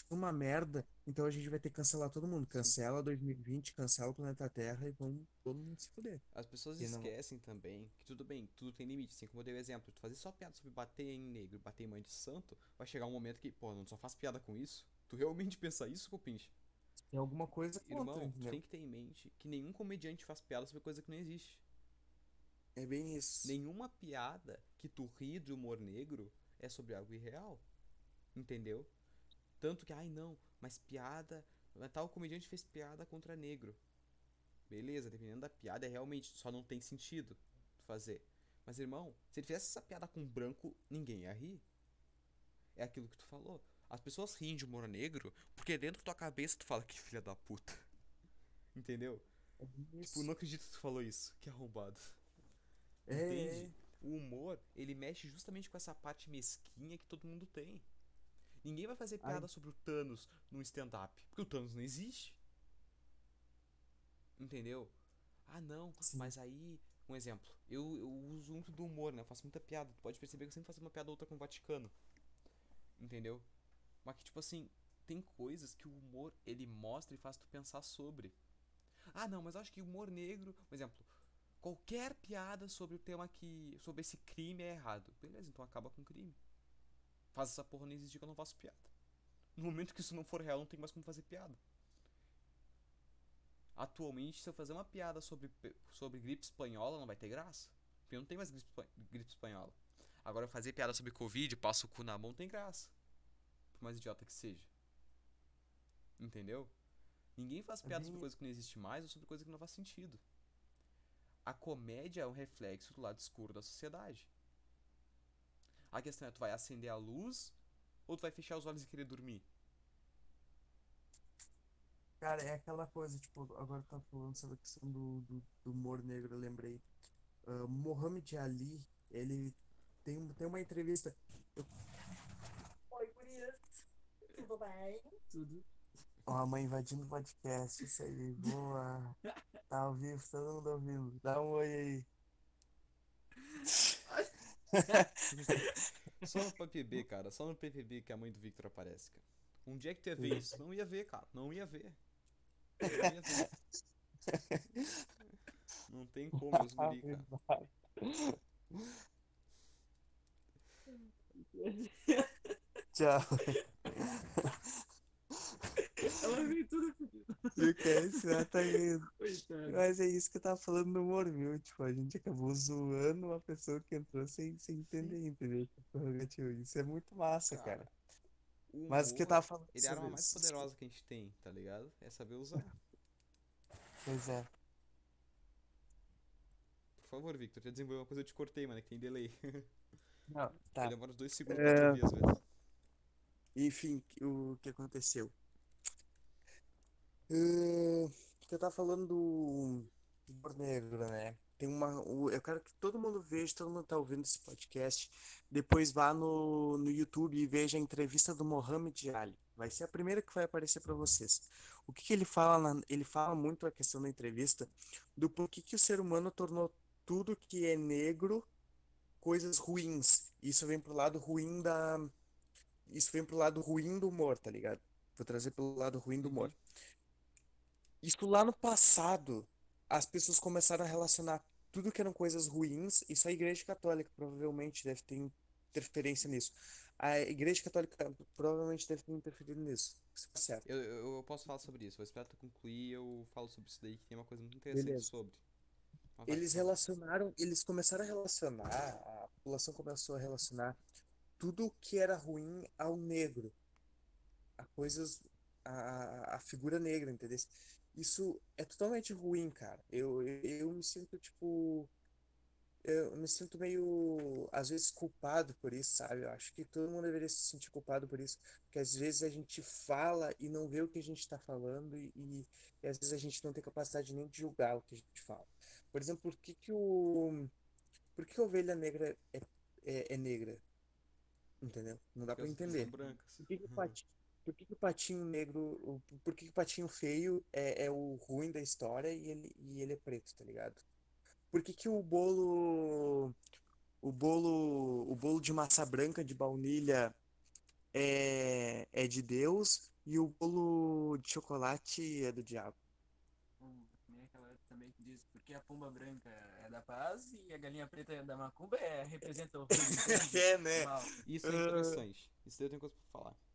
Speaker 2: uma merda, então a gente vai ter que cancelar todo mundo. Cancela 2020, cancela o planeta Terra e vamos todo mundo se fuder.
Speaker 1: As pessoas
Speaker 2: E não-
Speaker 1: esquecem também que tudo bem, tudo tem limite. Assim como eu dei o exemplo, tu fazer só piada sobre bater em negro, bater em mãe de santo, vai chegar um momento que, pô, não só faz piada com isso. Tu realmente [laughs] pensa isso, Copinche?
Speaker 2: Tem alguma coisa contra,
Speaker 1: Irmão, tu tem que ter em mente que nenhum comediante faz piada sobre coisa que não existe.
Speaker 2: É bem isso.
Speaker 1: Nenhuma piada que tu ri de humor negro é sobre algo irreal. Entendeu? Tanto que, ai não, mas piada. Tal comediante fez piada contra negro. Beleza, dependendo da piada, é realmente só não tem sentido tu fazer. Mas, irmão, se ele fizesse essa piada com branco, ninguém ia rir. É aquilo que tu falou. As pessoas riem de humor negro porque dentro da tua cabeça tu fala que filha da puta. [laughs] Entendeu?
Speaker 2: É.
Speaker 1: Tipo, não acredito que tu falou isso. Que arrombado.
Speaker 2: É,
Speaker 1: Entende? O humor, ele mexe justamente com essa parte mesquinha que todo mundo tem. Ninguém vai fazer piada sobre o Thanos num stand-up, porque o Thanos não existe. Entendeu? Ah, não,
Speaker 2: Sim.
Speaker 1: mas aí, um exemplo. Eu, eu uso muito do humor, né? Eu faço muita piada. Tu pode perceber que eu sempre faço uma piada ou outra com o Vaticano. Entendeu? Mas que, tipo assim, tem coisas que o humor, ele mostra e faz tu pensar sobre. Ah, não, mas eu acho que o humor negro, por exemplo, qualquer piada sobre o tema que. sobre esse crime é errado. Beleza, então acaba com o crime. Faz essa porra não existir que eu não faço piada. No momento que isso não for real, não tem mais como fazer piada. Atualmente, se eu fazer uma piada sobre, sobre gripe espanhola, não vai ter graça. Porque não tem mais gripe, gripe espanhola. Agora, fazer piada sobre Covid, passo o cu na mão, tem graça. Por mais idiota que seja. Entendeu? Ninguém faz piada sobre coisa que não existe mais ou sobre coisa que não faz sentido. A comédia é um reflexo do lado escuro da sociedade. A questão é, tu vai acender a luz ou tu vai fechar os olhos e querer dormir?
Speaker 2: Cara, é aquela coisa, tipo, agora tá falando sobre a questão do, do, do humor negro, eu lembrei. Ah, Mohamed Ali, ele tem, um- tem uma entrevista.
Speaker 6: Oi, gurias. Tudo bem?
Speaker 2: Tudo. Ó, a mãe invadindo o podcast, isso aí, boa. [laughs] Tá ao vivo, todo mundo ouvindo. Dá um oi aí. [laughs]
Speaker 1: Só no PPB, cara. Só no PPB que a mãe do Victor aparece, cara. Um dia que tu ia ver isso? Não ia ver, cara. Não ia ver. Não ia ver. Não tem como, os guri, [laughs] cara.
Speaker 2: Tchau. [laughs]
Speaker 3: Ela [laughs] veio tudo
Speaker 2: Eu quero ensinar, tá indo. Mas é isso que eu tava falando no humor, viu? Tipo, a gente acabou zoando uma pessoa que entrou sem, sem entender, entendeu? Prerrogativa. Isso é muito massa,
Speaker 1: Cara,
Speaker 2: cara.
Speaker 1: O
Speaker 2: Mas o que eu
Speaker 1: humor,
Speaker 2: tava falando
Speaker 1: ele é a arma mais poderosa que a gente tem, tá ligado? É saber usar.
Speaker 2: Pois é.
Speaker 1: Por favor, Victor, já desenvolveu uma coisa, eu te cortei, mano, que tem delay.
Speaker 2: Não, [laughs] tá.
Speaker 1: Demora uns dois segundos
Speaker 2: É.
Speaker 1: pra te ouvir, às vezes.
Speaker 2: Enfim, o que aconteceu? Que eu tava falando do do humor negro, né? tem uma. Eu quero que todo mundo veja, todo mundo tá ouvindo esse podcast. Depois vá no, no YouTube e veja a entrevista do Mohamed Ali. Vai ser a primeira que vai aparecer para vocês. O que que ele fala? na- ele fala muito a questão da entrevista do porquê que o ser humano tornou tudo que é negro coisas ruins. Isso vem pro lado ruim da. Isso vem pro lado ruim do humor, tá ligado? Vou trazer pelo lado ruim do humor. Isso lá no passado, as pessoas começaram a relacionar tudo que eram coisas ruins, isso a Igreja Católica provavelmente deve ter interferência nisso. A Igreja Católica provavelmente deve ter interferido nisso. Isso tá certo.
Speaker 1: Eu, eu, eu posso falar sobre isso. Vou esperar tu concluir e eu falo sobre isso daí, que tem uma coisa muito interessante
Speaker 2: Beleza.
Speaker 1: sobre.
Speaker 2: Eles relacionaram, eles começaram a relacionar, a população começou a relacionar tudo que era ruim ao negro, a coisas, a- a figura negra, entendeu? Isso é totalmente ruim, cara. Eu, eu, me sinto, tipo, eu me sinto meio, às vezes, culpado por isso, sabe? Eu acho que todo mundo deveria se sentir culpado por isso, porque às vezes a gente fala e não vê o que a gente está falando e, e, e às vezes a gente não tem capacidade nem de julgar o que a gente fala. Por exemplo, por que que o, por que a ovelha negra é, é, é negra? Entendeu? Não dá
Speaker 1: outras
Speaker 2: entender.
Speaker 1: brancas.
Speaker 2: Por que que o patinho, por que que o patinho negro, por que que o patinho feio é, é o ruim da história e ele, e ele é preto, tá ligado? Por que que o bolo, o bolo, o bolo de massa branca de baunilha é, é de Deus e o bolo de chocolate é do diabo?
Speaker 3: Hum, Tem aquela também que diz porque a pomba branca é da paz e a galinha preta é da macumba, é, representa o [laughs]
Speaker 2: É, né?
Speaker 1: Isso é
Speaker 2: Ah.
Speaker 1: interessante. Isso daí eu tenho coisa pra falar.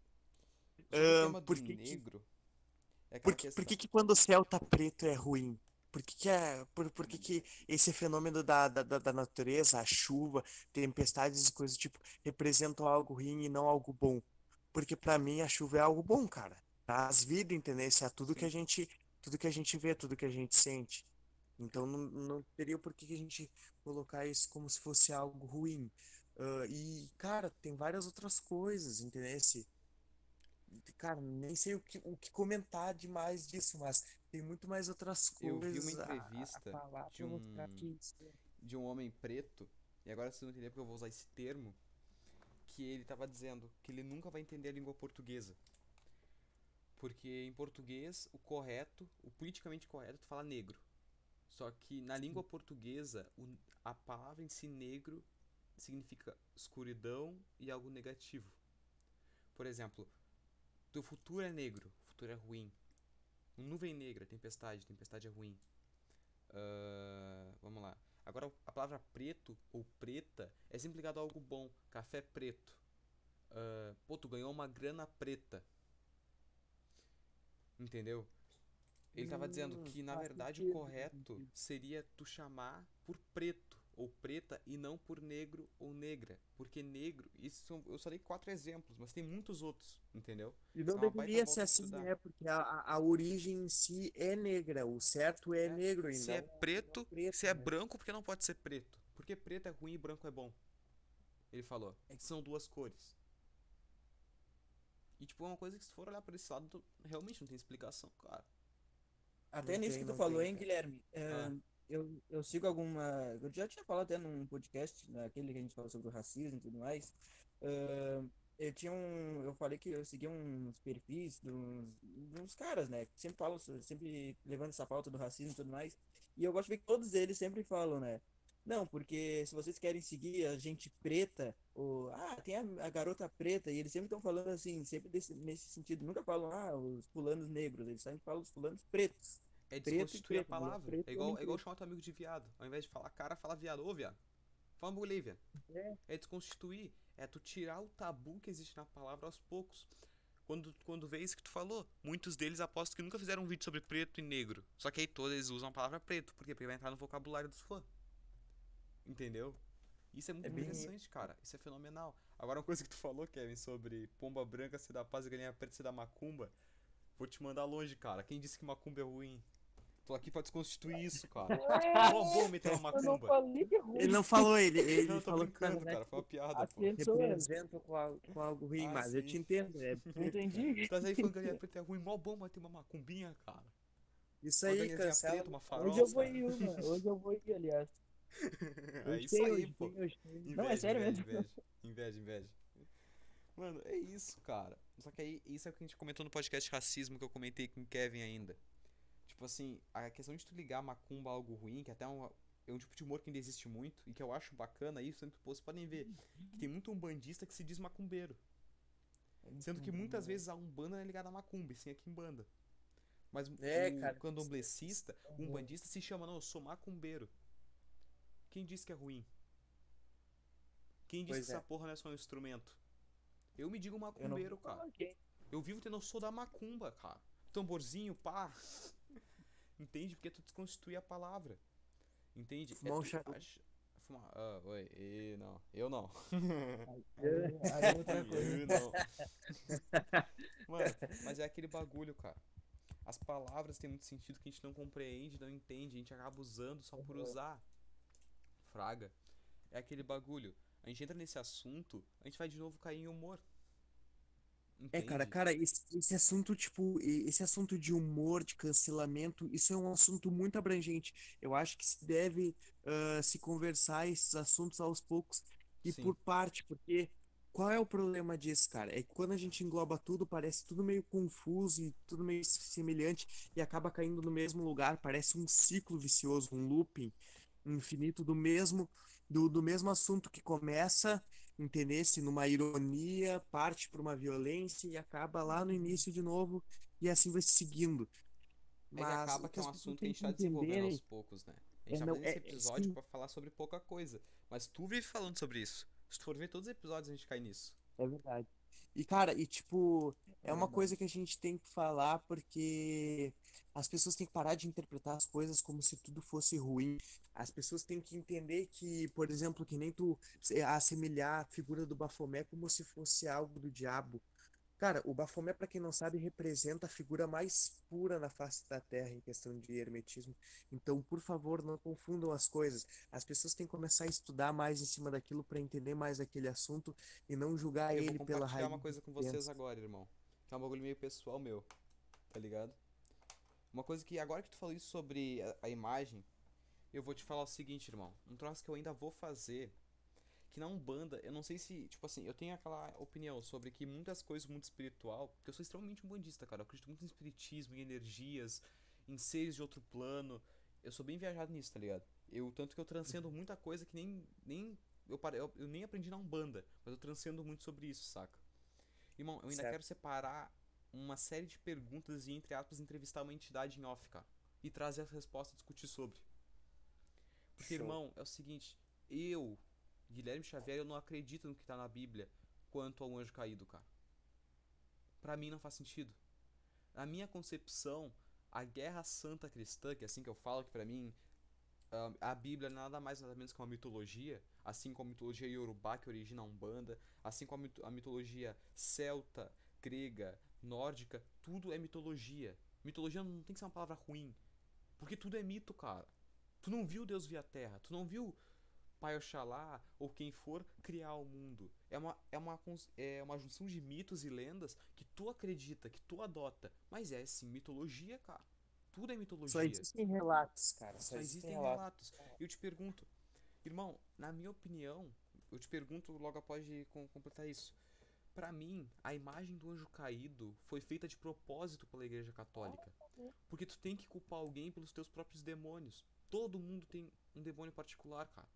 Speaker 1: Do
Speaker 2: por que que-
Speaker 1: negro, é
Speaker 2: Por que, por
Speaker 1: questão.
Speaker 2: que que quando o céu tá preto é ruim? Por que que, é, por, por que que esse fenômeno da, da, da natureza, a chuva, tempestades e coisas do tipo, representam algo ruim e não algo bom? Porque pra mim a chuva é algo bom, cara. Traz vida, entendeu? Isso é tudo que a gente, tudo que a gente vê, tudo que a gente sente. Então não, não teria por que a gente colocar isso como se fosse algo ruim. Ah, e, cara, tem várias outras coisas, entendeu? Esse, Cara, nem sei o que, o que comentar demais disso, mas tem muito mais outras
Speaker 1: Eu vi uma
Speaker 2: coisas a, a
Speaker 1: entrevista de um-
Speaker 2: é-
Speaker 1: de um homem preto, e agora vocês vão entender porque eu vou usar esse termo, que ele tava dizendo que ele nunca vai entender a língua portuguesa. Porque em português, o correto, o politicamente correto, tu fala negro. Só que na língua portuguesa, o- a palavra em si negro significa escuridão e algo negativo. Por exemplo, teu futuro é negro, o futuro é ruim. Nuvem negra, tempestade, tempestade é ruim. Ah, vamos lá. Agora, a palavra preto ou preta é sempre ligado a algo bom. Café preto. Ah, pô, tu ganhou uma grana preta. Entendeu? Ele tava dizendo
Speaker 2: Hum,
Speaker 1: que, na
Speaker 2: faz
Speaker 1: verdade, o correto seria tu chamar por preto ou preta e não por negro ou negra. Porque negro, isso são, eu só dei quatro exemplos, mas tem muitos outros, entendeu?
Speaker 2: E não
Speaker 1: é
Speaker 2: deveria ser assim, né? Porque a, a, origem em si é negra, o certo é
Speaker 1: É,
Speaker 2: negro e
Speaker 1: Se
Speaker 2: não,
Speaker 1: é
Speaker 2: não
Speaker 1: preto,
Speaker 2: preto,
Speaker 1: se é
Speaker 2: né?
Speaker 1: branco, porque não pode ser preto? Porque preto é ruim e branco é bom. Ele falou. São duas cores. E tipo, é uma coisa que se for olhar por esse lado, realmente não tem explicação, cara.
Speaker 3: Até
Speaker 2: Não
Speaker 3: nisso
Speaker 2: tem,
Speaker 3: que tu
Speaker 2: não
Speaker 3: falou,
Speaker 2: tem,
Speaker 3: hein. Guilherme? É,
Speaker 1: Ah.
Speaker 3: Eu, eu sigo alguma. Eu já tinha falado até num podcast, naquele que a gente falou sobre o racismo e tudo mais. É, eu tinha um. Eu falei que eu seguia uns perfis de uns, de uns caras, né? Que sempre falam, sempre levando essa pauta do racismo e tudo mais. E eu gosto de ver que todos eles sempre falam, né? Não, porque se vocês querem seguir a gente preta, ou ah, tem a, a garota preta, e eles sempre estão falando assim, sempre desse, nesse sentido. Nunca falam, ah, os fulanos negros, eles sempre falam os fulanos pretos.
Speaker 1: É
Speaker 3: Preto
Speaker 1: desconstituir a
Speaker 3: preto, mulher
Speaker 1: palavra.
Speaker 3: preta
Speaker 1: É igual, é igual
Speaker 3: preto.
Speaker 1: chamar teu amigo de viado. Ao invés de falar cara, fala viado. Ô, viado. Fala viado.
Speaker 2: É.
Speaker 1: É desconstituir. É tu tirar o tabu que existe na palavra aos poucos. Quando, quando vê isso que tu falou, muitos deles aposto que nunca fizeram um vídeo sobre preto e negro. Só que aí todos eles usam a palavra preto. Por quê? Porque vai entrar no vocabulário dos fãs. Entendeu? Isso é muito
Speaker 3: bem-
Speaker 1: interessante, cara. Isso é fenomenal. Agora, uma coisa que tu falou, Kevin, sobre pomba branca ser da paz e galinha preta ser da macumba. Vou te mandar longe, cara. Quem disse que macumba é ruim? Tô aqui pra desconstituir isso, cara. Mó bom meter uma
Speaker 6: Eu não
Speaker 1: macumba.
Speaker 6: falei que ruim.
Speaker 2: Ele não falou, ele, [laughs] ele
Speaker 1: Não, tô
Speaker 2: falou que
Speaker 1: brincando,
Speaker 2: verdade
Speaker 1: cara. Foi uma piada,
Speaker 6: A
Speaker 1: pô.
Speaker 6: pessoa
Speaker 2: representa com algo, com algo ruim,
Speaker 1: Ah,
Speaker 2: mas eu
Speaker 1: sim.
Speaker 2: te entendo. É, [laughs]
Speaker 6: entendi.
Speaker 1: Tá aí falando que é ruim. Mó bom bater uma macumbinha, cara.
Speaker 2: Isso
Speaker 1: Uma
Speaker 2: aí, cancela.
Speaker 1: preta, uma farofa.
Speaker 3: Hoje eu vou ir uma, hoje eu vou ir, aliás. [laughs]
Speaker 1: é
Speaker 3: Hoje
Speaker 1: isso
Speaker 3: tem,
Speaker 1: aí, pô. Inveja,
Speaker 3: Não, é sério
Speaker 1: inveja,
Speaker 3: mesmo.
Speaker 1: Inveja, inveja, inveja. Mano, é isso, cara. Só que aí, isso é o que a gente comentou no podcast racismo que eu comentei com o Kevin ainda. Tipo assim, a questão de tu ligar macumba a algo ruim, que até é um, é um tipo de humor que ainda existe muito, e que eu acho bacana isso, tanto vocês podem ver que tem muito umbandista que se diz macumbeiro. Sendo que muitas vezes a Umbanda é ligada a macumba, e sim a Kimbanda. Mas
Speaker 2: É,
Speaker 1: o
Speaker 2: cara.
Speaker 1: candomblessista, o umbandista se chama, não, eu sou macumbeiro. Quem disse que é ruim? Quem disse
Speaker 2: Pois
Speaker 1: que
Speaker 2: é.
Speaker 1: essa porra não é só um instrumento? Eu me digo macumbeiro, cara. Eu vivo tendo, eu sou da macumba, cara. Tamborzinho, pá. Entende? Porque tu desconstitui a palavra. Entende?
Speaker 2: Fumar um
Speaker 1: tu
Speaker 2: charuto.
Speaker 1: acha- Fumar. Ah, oi. E, não. Eu não.
Speaker 3: Aí é outra [laughs] coisa.
Speaker 1: Eu não. [laughs] Mano, mas é aquele bagulho, cara. As palavras têm muito sentido que a gente não compreende, não entende, a gente acaba usando só por usar. Fraga. É aquele bagulho. A gente entra nesse assunto, a gente vai de novo cair em humor.
Speaker 2: É, cara, cara, esse, esse assunto, tipo, esse assunto de humor, de cancelamento, isso é um assunto muito abrangente. Eu acho que se deve ah, se conversar esses assuntos aos poucos e
Speaker 1: Sim.
Speaker 2: por parte, porque qual é o problema disso, cara? É que quando a gente engloba tudo, parece tudo meio confuso e tudo meio semelhante e acaba caindo no mesmo lugar, parece um ciclo vicioso, um looping infinito do mesmo, do, do mesmo assunto que começa entendesse numa ironia, parte para uma violência e acaba lá no início de novo e assim vai seguindo.
Speaker 1: É
Speaker 2: Mas
Speaker 1: acaba
Speaker 2: o
Speaker 1: que é um assunto que a gente tá desenvolvendo aos poucos, né? A gente
Speaker 2: É,
Speaker 1: tá fazendo esse
Speaker 2: é- é,
Speaker 1: episódio
Speaker 2: sim.
Speaker 1: pra falar sobre pouca coisa. Mas tu vive falando sobre isso. Se tu for ver todos os episódios, a gente cai nisso.
Speaker 2: É verdade. E, cara, e tipo, é uma coisa que a gente tem que falar porque as pessoas têm que parar de interpretar as coisas como se tudo fosse ruim. As pessoas têm que entender que, por exemplo, que nem tu se- assemelhar a figura do Bafomé como se fosse algo do diabo. Cara, o Bafomé, pra quem não sabe, representa a figura mais pura na face da Terra em questão de hermetismo. Então, por favor, não confundam as coisas. As pessoas têm que começar a estudar mais em cima daquilo para entender mais aquele assunto e não julgar
Speaker 1: Eu vou
Speaker 2: ele pela
Speaker 1: compartilhar
Speaker 2: raiz
Speaker 1: uma
Speaker 2: do
Speaker 1: coisa com vocês agora, irmão. Que é um bagulho meio pessoal meu. Tá ligado? Uma coisa que agora que tu falou isso sobre a, a imagem, eu vou te falar o seguinte, irmão. Um troço que eu ainda vou fazer. Que na Umbanda, eu não sei se, tipo assim, eu tenho aquela opinião sobre que muitas coisas mundo espiritual, porque eu sou extremamente umbandista, cara. Eu acredito muito em espiritismo, em energias, em seres de outro plano. Eu sou bem viajado nisso, tá ligado? Eu, tanto que eu transcendo muita coisa que nem, nem eu, pare- eu, eu nem aprendi na Umbanda, mas eu transcendo muito sobre isso, saca? Irmão, eu ainda
Speaker 2: Certo.
Speaker 1: quero separar uma série de perguntas e, entre aspas, entrevistar uma entidade em off, cara. E trazer as respostas e discutir sobre. Porque,
Speaker 2: Show.
Speaker 1: irmão, é o seguinte, eu, Guilherme Xavier, eu não acredito no que tá na Bíblia quanto ao anjo caído, cara. Pra mim não faz sentido. Na minha concepção, a guerra santa cristã, que é assim que eu falo, que pra mim a Bíblia nada mais nada menos que uma mitologia, assim como a mitologia iorubá que origina a Umbanda, assim como a mitologia celta, grega, nórdica, tudo é mitologia. Mitologia não tem que ser uma palavra ruim, porque tudo é mito, cara. Tu não viu Deus via terra, tu não viu Pai Oxalá ou quem for criar o mundo. É uma, é, uma, é uma junção de mitos e lendas que tu acredita, que tu adota, mas é sim mitologia, cara. Tudo é mitologia.
Speaker 2: Só existem relatos, cara.
Speaker 1: Só
Speaker 2: Só existem relatos.
Speaker 1: relatos. Eu te pergunto, irmão, na minha opinião, eu te pergunto logo após de com- completar isso. Pra mim, a imagem do anjo caído foi feita de propósito pela Igreja Católica. Porque tu tem que culpar alguém pelos teus próprios demônios. Todo mundo tem um demônio particular, cara.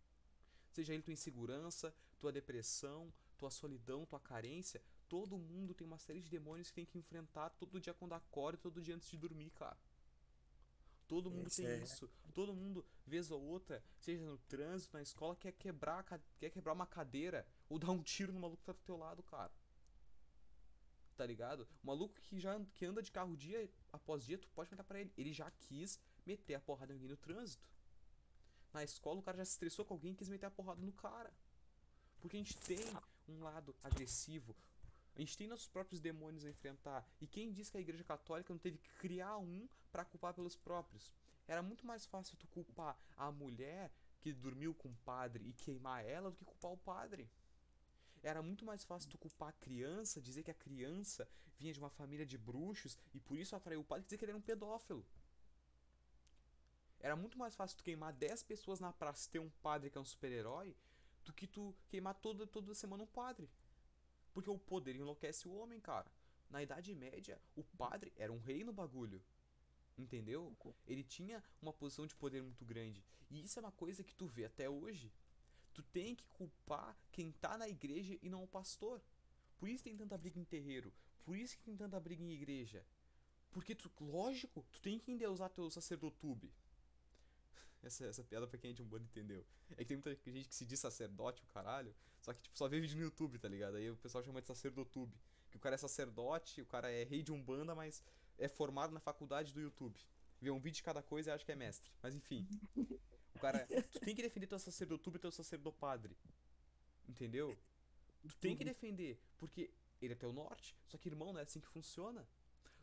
Speaker 1: Seja ele tua insegurança, tua depressão, tua solidão, tua carência, todo mundo tem uma série de demônios que tem que enfrentar todo dia quando acorda e todo dia antes de dormir, cara. Todo mundo
Speaker 2: Isso
Speaker 1: tem
Speaker 2: é-
Speaker 1: isso. Todo mundo, vez ou outra, seja no trânsito, na escola, quer quebrar, quer quebrar uma cadeira ou dar um tiro no maluco que tá do teu lado, cara. Tá ligado? O maluco que já que anda de carro dia após dia, tu pode perguntar pra ele. Ele já quis meter a porrada em alguém no trânsito. Na escola, o cara já se estressou com alguém e quis meter a porrada no cara. Porque a gente tem um lado agressivo. A gente tem nossos próprios demônios a enfrentar. E quem diz que a Igreja Católica não teve que criar um pra culpar pelos próprios? Era muito mais fácil tu culpar a mulher que dormiu com o padre e queimar ela do que culpar o padre. Era muito mais fácil tu culpar a criança, dizer que a criança vinha de uma família de bruxos e por isso atraiu o padre, dizer que ele era um pedófilo. Era muito mais fácil tu queimar 10 pessoas na praça e ter um padre que é um super-herói do que tu queimar toda, toda semana um padre. Porque o poder enlouquece o homem, cara. Na Idade Média, o padre era um rei no bagulho. Entendeu? Ele tinha uma posição de poder muito grande. E isso é uma coisa que tu vê até hoje. Tu tem que culpar quem tá na igreja e não o pastor. Por isso tem tanta briga em terreiro. Por isso que tem tanta briga em igreja. Porque tu, lógico, tu tem que endeusar teu sacerdotube. Essa, essa piada pra quem é de um bando entendeu. É que tem muita gente que se diz sacerdote, o caralho, só que tipo, só vê vídeo no YouTube, tá ligado? Aí o pessoal chama de sacerdotube. Que o cara é sacerdote, o cara é rei de umbanda, mas é formado na faculdade do YouTube. Vê um vídeo de cada coisa e acha que é mestre. Mas enfim. O cara. Tu tem que defender teu sacerdotube e teu sacerdopadre. Entendeu? Tu tem que defender, porque ele é teu norte. Só que, irmão, não é assim que funciona.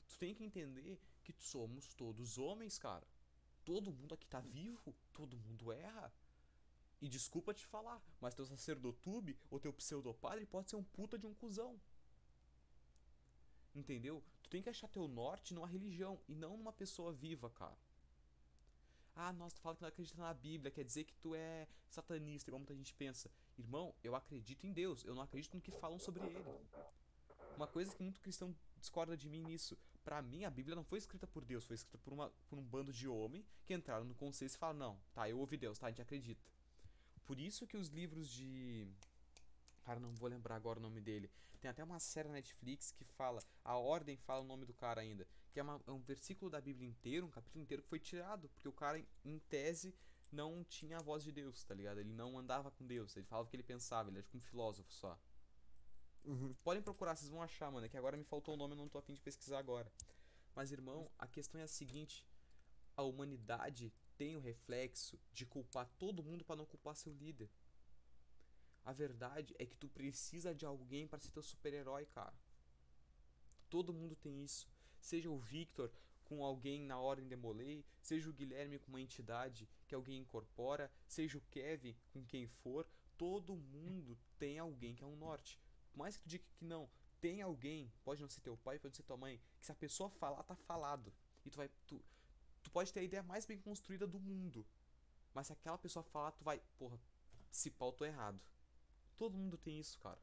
Speaker 1: Tu tem que entender que somos todos homens, cara. Todo mundo aqui tá vivo, todo mundo erra. E desculpa te falar, mas teu sacerdotube ou teu pseudopadre pode ser um puta de um cuzão. Entendeu? Tu tem que achar teu norte numa religião e não numa pessoa viva, cara. Ah, nossa, tu fala que não acredita na Bíblia, quer dizer que tu é satanista, igual muita gente pensa. Irmão, eu acredito em Deus, eu não acredito no que falam sobre ele. Uma coisa que muito cristão discorda de mim nisso. Pra mim, a Bíblia não foi escrita por Deus, foi escrita por, uma, por um bando de homem que entraram no consenso e falaram: não, tá, eu ouvi Deus, tá, a gente acredita. Por isso que os livros de. Cara, não vou lembrar agora o nome dele. Tem até uma série na Netflix que fala. A ordem fala o nome do cara ainda. Que é, uma- é um versículo da Bíblia inteiro, um capítulo inteiro que foi tirado. Porque o cara, em tese, não tinha a voz de Deus, tá ligado? Ele não andava com Deus. Ele falava o que ele pensava, ele era tipo um filósofo só.
Speaker 2: Uhum.
Speaker 1: Podem procurar, vocês vão achar, mano. É que agora me faltou o nome, eu não tô afim de pesquisar agora. Mas, irmão, a questão é a seguinte: a humanidade tem o reflexo de culpar todo mundo pra não culpar seu líder. A verdade é que tu precisa de alguém pra ser teu super-herói, cara. Todo mundo tem isso. Seja o Victor com alguém na Ordem Demolei, seja o Guilherme com uma entidade que alguém incorpora, seja o Kevin com quem for, todo mundo tem alguém que é um norte. Por mais que tu diga que não, tem alguém, pode não ser teu pai, pode ser tua mãe, que se a pessoa falar, tá falado. E tu vai. Tu, tu pode ter a ideia mais bem construída do mundo. Mas se aquela pessoa falar, tu vai. Porra, se pau, tô errado. Todo mundo tem isso, cara.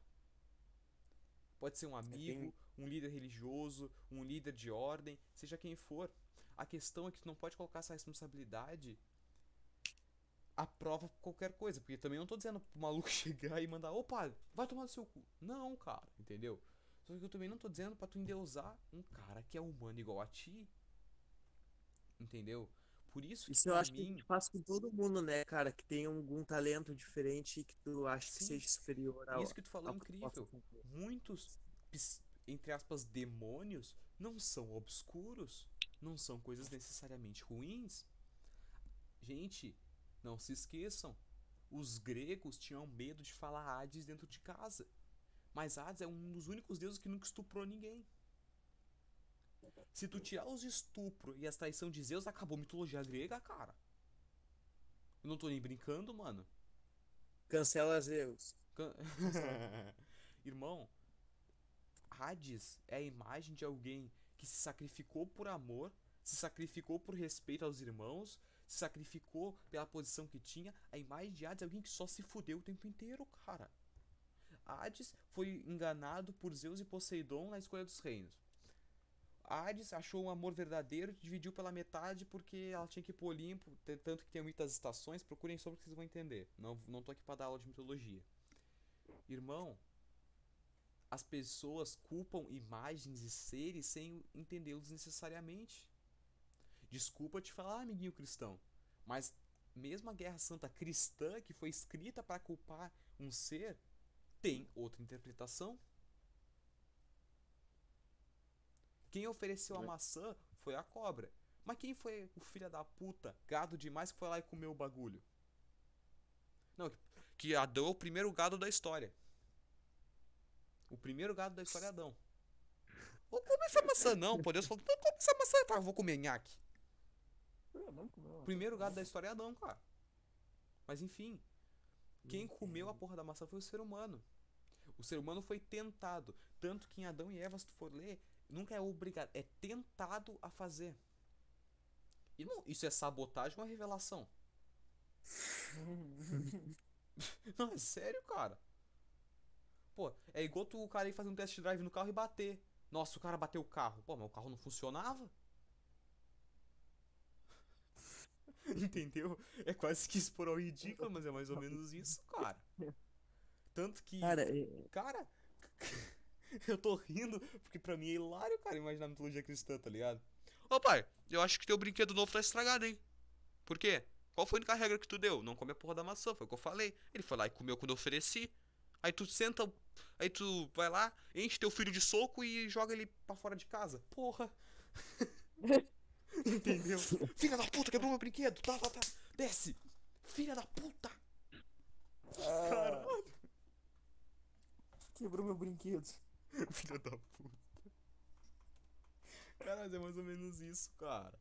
Speaker 1: Pode ser um amigo, um líder religioso, um líder de ordem, seja quem for. A questão é que tu não pode colocar essa responsabilidade à prova por qualquer coisa. Porque também não tô dizendo pro maluco [laughs] chegar e mandar, opa, vai tomar no seu cu. Não, cara, entendeu? Só que eu também não tô dizendo pra tu endeusar um cara que é humano igual a ti. Entendeu? Por isso que
Speaker 2: Isso eu acho que
Speaker 1: mim.
Speaker 2: gente faz com todo mundo, né, cara? Que tem algum talento diferente e que tu acha que
Speaker 1: Sim.
Speaker 2: seja superior ao.
Speaker 1: Isso que tu falou é
Speaker 2: que
Speaker 1: incrível. muitos, entre aspas, demônios não são obscuros, não são coisas necessariamente ruins. Gente, não se esqueçam, os gregos tinham medo de falar Hades dentro de casa. Mas Hades é um dos únicos deuses que nunca estuprou ninguém. Se tu tirar os estupro e as traição de Zeus, acabou a mitologia grega, cara. Eu não tô nem brincando, mano.
Speaker 2: Cancela Zeus.
Speaker 1: Can- [laughs] Irmão, Hades é a imagem de alguém que se sacrificou por amor, se sacrificou por respeito aos irmãos, se sacrificou pela posição que tinha. A imagem de Hades é alguém que só se fudeu o tempo inteiro, cara. Hades foi enganado por Zeus e Poseidon na escolha dos reinos. Hades achou um amor verdadeiro e dividiu pela metade porque ela tinha que ir pro Olimpo, tanto que tem muitas estações, procurem sobre que vocês vão entender. Não, não tô aqui pra dar aula de mitologia. Irmão, as pessoas culpam imagens e seres sem entendê-los necessariamente. Desculpa te falar, amiguinho cristão, mas mesmo a Guerra Santa cristã, que foi escrita para culpar um ser, tem outra interpretação. Quem ofereceu a maçã foi a cobra. Mas quem foi o filho da puta, gado demais, que foi lá e comeu o bagulho? Não, que- que Adão é o primeiro gado da história. O primeiro gado da história é Adão. Vou comer essa maçã, não. Pô, Deus falou, não come essa maçã, tá? Eu vou comer nhaque. O primeiro gado da história é Adão, cara. Mas enfim, quem comeu a porra da maçã foi o ser humano. O ser humano foi tentado. Tanto que em Adão e Eva, se tu for ler, nunca é obrigado, é tentado a fazer. Irmão, isso é sabotagem ou é revelação? [laughs] Não, é sério, cara. Pô, é igual tu, o cara ir fazer um test drive no carro e bater. Nossa, o cara bateu o carro. Pô, mas o carro não funcionava? [laughs] Entendeu? É quase que expor ao ridículo, mas é mais ou menos isso, cara. Tanto que.
Speaker 2: Cara, é-
Speaker 1: Cara, [laughs] eu tô rindo porque pra mim é hilário, cara, imaginar a mitologia cristã, tá ligado? Ô pai, eu acho que teu brinquedo novo tá estragado, hein? Por quê? Qual foi a única regra que tu deu? Não come a porra da maçã, foi o que eu falei. Ele foi lá e comeu quando eu ofereci. Aí tu senta, aí tu vai lá, enche teu filho de soco e joga ele pra fora de casa. Porra. [laughs] Entendeu? Filha da puta, quebrou meu brinquedo. Tá, tá, tá. Desce. Filha da puta. Caralho.
Speaker 3: Quebrou meu brinquedo. [laughs]
Speaker 1: Filha da puta. Cara, mas é mais ou menos isso, cara.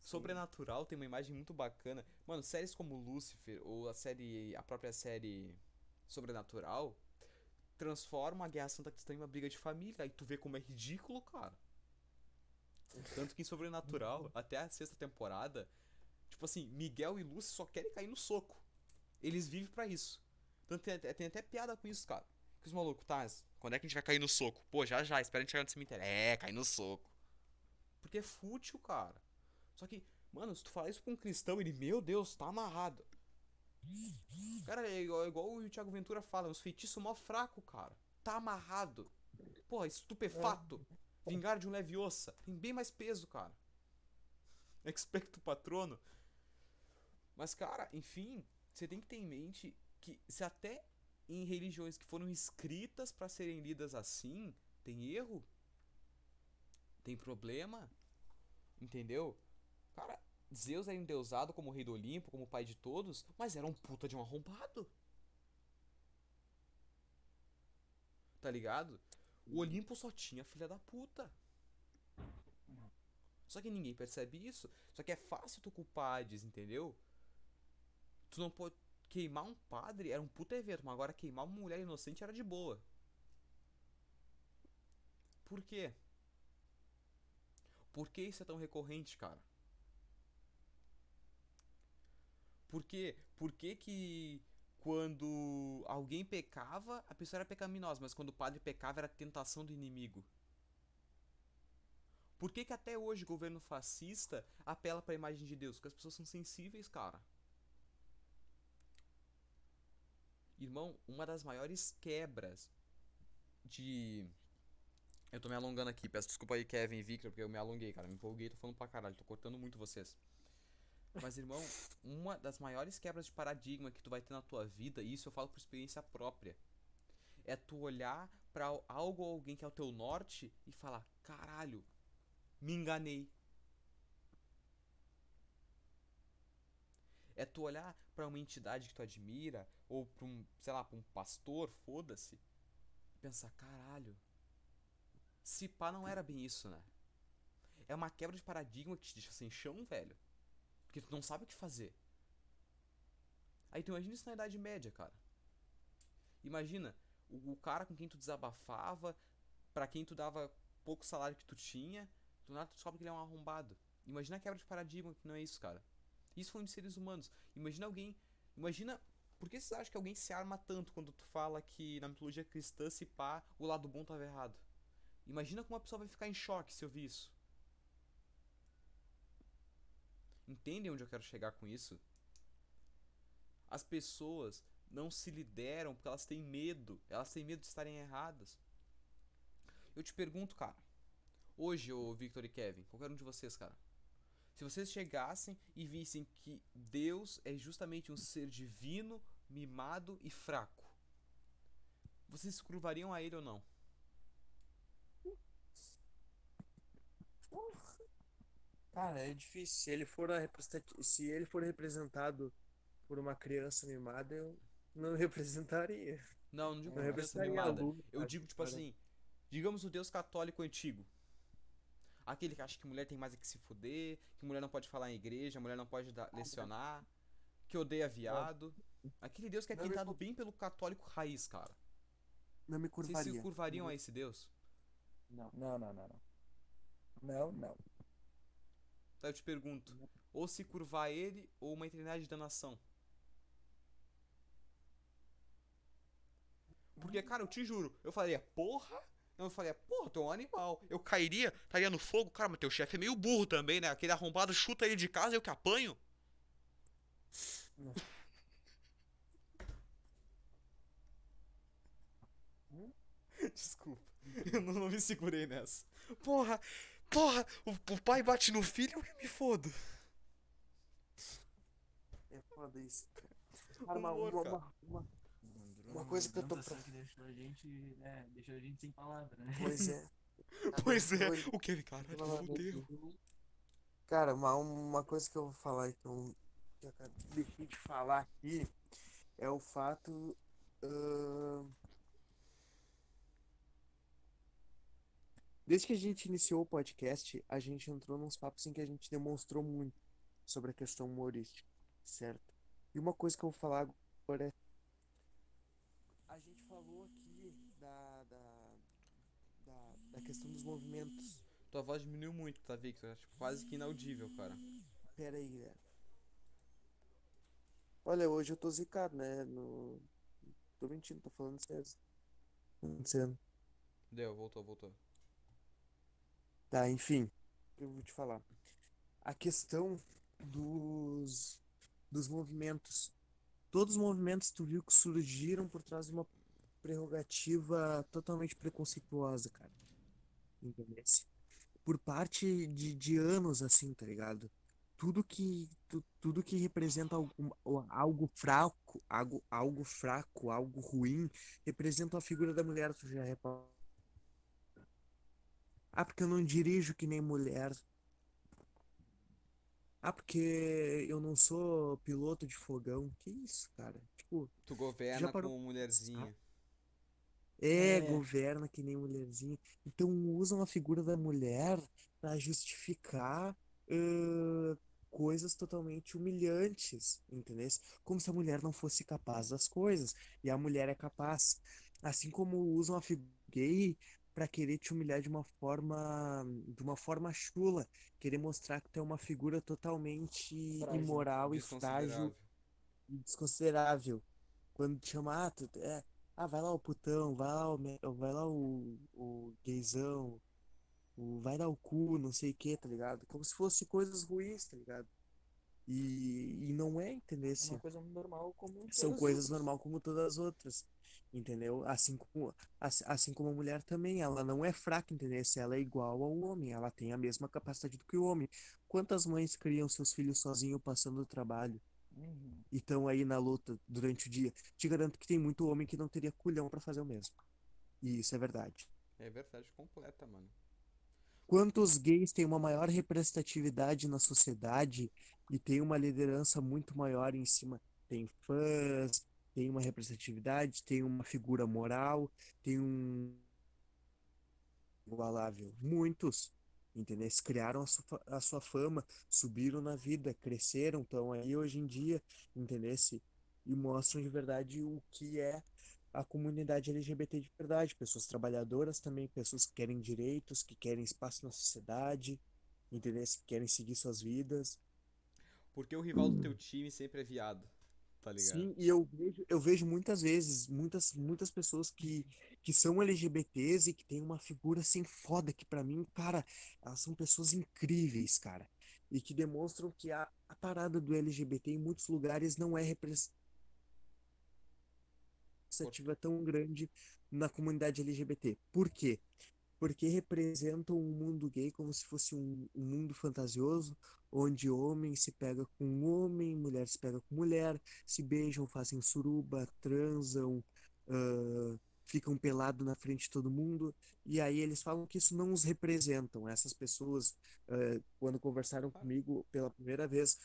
Speaker 1: Sobrenatural tem uma imagem muito bacana. Mano, séries como Lucifer ou a série. a própria série Sobrenatural transforma a Guerra Santa Cristã em uma briga de família. Aí tu vê como é ridículo, cara. Tanto que em Sobrenatural, até a sexta temporada, tipo assim, Miguel e Lúcia só querem cair no soco. Eles vivem pra isso. Tanto tem, tem até piada com isso, cara. Que os malucos, tá, quando é que a gente vai cair no soco? Pô, já já, espera a gente chegar no cemitério. É, cair no soco. Porque é fútil, cara. Só que, mano, se tu falar isso pra um cristão, ele, meu Deus, tá amarrado. Cara, é igual, é igual o Thiago Ventura fala, uns feitiços mó fraco, cara. Tá amarrado. Porra, estupefato. Vingar de um leviosa. Tem bem mais peso, cara. Expecto patrono. Mas, cara, enfim, você tem que ter em mente que se até em religiões que foram escritas pra serem lidas assim, tem erro, tem problema, entendeu? Cara, Zeus era endeusado como rei do Olimpo, como pai de todos, mas era um puta de um arrombado. Tá ligado? O Olimpo só tinha filha da puta. Só que ninguém percebe isso. Só que é fácil tu culpar Hades, entendeu? Tu não pode. Queimar um padre era um puta evento, mas agora queimar uma mulher inocente era de boa. Por quê? Por que isso é tão recorrente, cara? Por quê? Por que que quando alguém pecava, a pessoa era pecaminosa, mas quando o padre pecava era tentação do inimigo? Por que que até hoje o governo fascista apela pra imagem de Deus? Porque as pessoas são sensíveis, cara. Irmão, uma das maiores quebras de. Eu tô me alongando aqui, peço desculpa aí, Kevin e Victor, porque eu me alonguei, cara. Me empolguei, tô falando pra caralho, tô cortando muito vocês. Mas, irmão, uma das maiores quebras de paradigma que tu vai ter na tua vida, e isso eu falo por experiência própria, é tu olhar pra algo ou alguém que é o teu norte e falar: caralho, me enganei. É tu olhar pra uma entidade que tu admira, ou pra um, sei lá, pra um pastor, foda-se, e pensar: caralho, se pá não era bem isso, né? É uma quebra de paradigma que te deixa sem chão, velho. Porque tu não sabe o que fazer. Aí tu imagina isso na Idade Média, cara. Imagina o, o cara com quem tu desabafava, pra quem tu dava pouco salário que tu tinha, do nada tu descobre que ele é um arrombado. Imagina a quebra de paradigma que não é isso, cara. Isso foi de seres humanos. Imagina alguém. Imagina. Por que vocês acham que alguém se arma tanto quando tu fala que na mitologia cristã, se pá, o lado bom tava errado? Imagina como uma pessoa vai ficar em choque se ouvir isso. Entendem onde eu quero chegar com isso? As pessoas não se lideram porque elas têm medo. Elas têm medo de estarem erradas. Eu te pergunto, cara. Hoje, o Victor e Kevin, qualquer um de vocês, cara. Se vocês chegassem e vissem que Deus é justamente um ser divino, mimado e fraco, vocês se curvariam a ele ou não?
Speaker 4: Cara, é difícil. Se ele for a representati- se ele for representado por uma criança mimada, eu não [laughs] representaria.
Speaker 1: Não, não digo
Speaker 4: Eu
Speaker 1: uma criança
Speaker 4: representaria a
Speaker 1: mimada. Eu digo, tipo
Speaker 4: cara.
Speaker 1: assim, digamos o Deus católico antigo. Aquele que acha que mulher tem mais é que se fuder, que mulher não pode falar em igreja, mulher não pode dar- lecionar, que odeia viado. Aquele Deus que é
Speaker 2: Não
Speaker 1: pintado bem pelo católico raiz, cara.
Speaker 2: Não me
Speaker 1: Vocês se
Speaker 2: curvaria.
Speaker 1: curvariam a esse Deus?
Speaker 2: Não.
Speaker 3: Não, não, não, não. Não, não.
Speaker 1: Tá, eu te pergunto. Ou se curvar a ele, ou uma eternidade de danação. Porque, cara, eu te juro, eu falaria, porra? Eu falaria, porra, tu é um animal. Eu cairia, estaria no fogo. Cara, mas teu chefe é meio burro também, né? Aquele arrombado chuta ele de casa e eu que apanho. [laughs] Desculpa, eu não, não me segurei nessa. Porra, porra, o, o pai bate no filho e eu me fodo.
Speaker 2: É foda isso. Cara, uma,
Speaker 1: Humor,
Speaker 2: uma,
Speaker 1: cara.
Speaker 2: uma, uma- Uma coisa que eu tô
Speaker 3: que deixou a gente, né, deixou a gente sem palavra, né?
Speaker 2: Pois é. [laughs] [laughs]
Speaker 1: Pois é,
Speaker 2: Foi-
Speaker 1: o que, cara? Fudeu.
Speaker 2: Cara, uma, uma coisa que eu vou falar que eu, que eu acabei- deixei de falar aqui é o fato. ahn, Desde que a gente iniciou o podcast, a gente entrou nos papos em que a gente demonstrou muito sobre a questão humorística, certo? E uma coisa que eu vou falar agora é. A gente falou aqui da, da, da, da questão dos movimentos.
Speaker 1: Tua voz diminuiu muito, tá, Victor? Acho quase que inaudível, cara.
Speaker 2: Pera aí, galera. Olha, hoje eu tô zicado, né? No... Tô mentindo, tô falando sério.
Speaker 1: Deu, voltou, voltou.
Speaker 2: Tá, enfim, eu vou te falar. A questão dos, dos movimentos. Todos os movimentos tu viu que surgiram por trás de uma prerrogativa totalmente preconceituosa, cara. Entendeu? Por parte de, de anos, assim, tá ligado? Tudo que, tu- tudo que representa algum, algo fraco, algo, algo fraco, algo ruim, representa a figura da mulher, tu já reparou? Ah, porque eu não dirijo que nem mulher. Ah, porque eu não sou piloto de fogão. Que isso, cara? Tipo,
Speaker 1: Tu governa
Speaker 2: parou-
Speaker 1: como mulherzinha.
Speaker 2: é,
Speaker 7: É.
Speaker 2: governa que nem mulherzinha. Então usam a figura da mulher pra justificar ãh, coisas totalmente humilhantes, entendeu? Como se a mulher não fosse capaz das coisas. E a mulher é capaz. Assim como usam a figura gay pra querer te humilhar de uma forma, de uma forma chula, querer mostrar que tu é uma figura totalmente
Speaker 7: Frágil.
Speaker 2: imoral e frágil
Speaker 1: Desconsiderável.
Speaker 2: e desconsiderável. Quando te chama, ah, tu, é, ah, vai lá o putão, vai lá o, vai lá o, o gaysão, o, vai dar o cu, não sei o que, tá ligado? Como se fosse coisas ruins, tá ligado? E, e não é, entendeu?
Speaker 7: É uma coisa normal como
Speaker 2: São coisas
Speaker 7: outras.
Speaker 2: normal como todas as outras, entendeu? Assim como, assim, assim como a mulher também, ela não é fraca, entendeu? Se ela é igual ao homem, ela tem a mesma capacidade do que o homem. Quantas mães criam seus filhos sozinhos passando o trabalho?
Speaker 7: Uhum.
Speaker 2: e estão aí na luta durante o dia. Te garanto que tem muito homem que não teria culhão pra fazer o mesmo. E isso é verdade.
Speaker 1: É verdade completa, mano.
Speaker 2: Quantos gays têm uma maior representatividade na sociedade e tem uma liderança muito maior em cima? Tem fãs, tem uma representatividade, tem uma figura moral, tem um igualável. Muitos, entendeu? Eles criaram a sua, a sua fama, subiram na vida, cresceram, estão aí hoje em dia, entendeu? E mostram de verdade o que é a comunidade LGBT de verdade, pessoas trabalhadoras também, pessoas que querem direitos, que querem espaço na sociedade, entendeu? Que querem seguir suas vidas.
Speaker 1: Porque o rival do teu time sempre é viado, tá ligado?
Speaker 2: Sim, e eu vejo, eu vejo muitas vezes, muitas, muitas pessoas que, que são LGBTs e que têm uma figura assim foda, que pra mim, cara, elas são pessoas incríveis, cara. E que demonstram que a, a parada do LGBT em muitos lugares não é representativa tão grande na comunidade LGBT. Por quê? Porque representam um mundo gay como se fosse um, um mundo fantasioso, onde homem se pega com homem, mulher se pega com mulher, se beijam, fazem suruba, transam, ah, ficam pelados na frente de todo mundo. E aí eles falam que isso não os representam. Essas pessoas, ah, quando conversaram comigo pela primeira vez,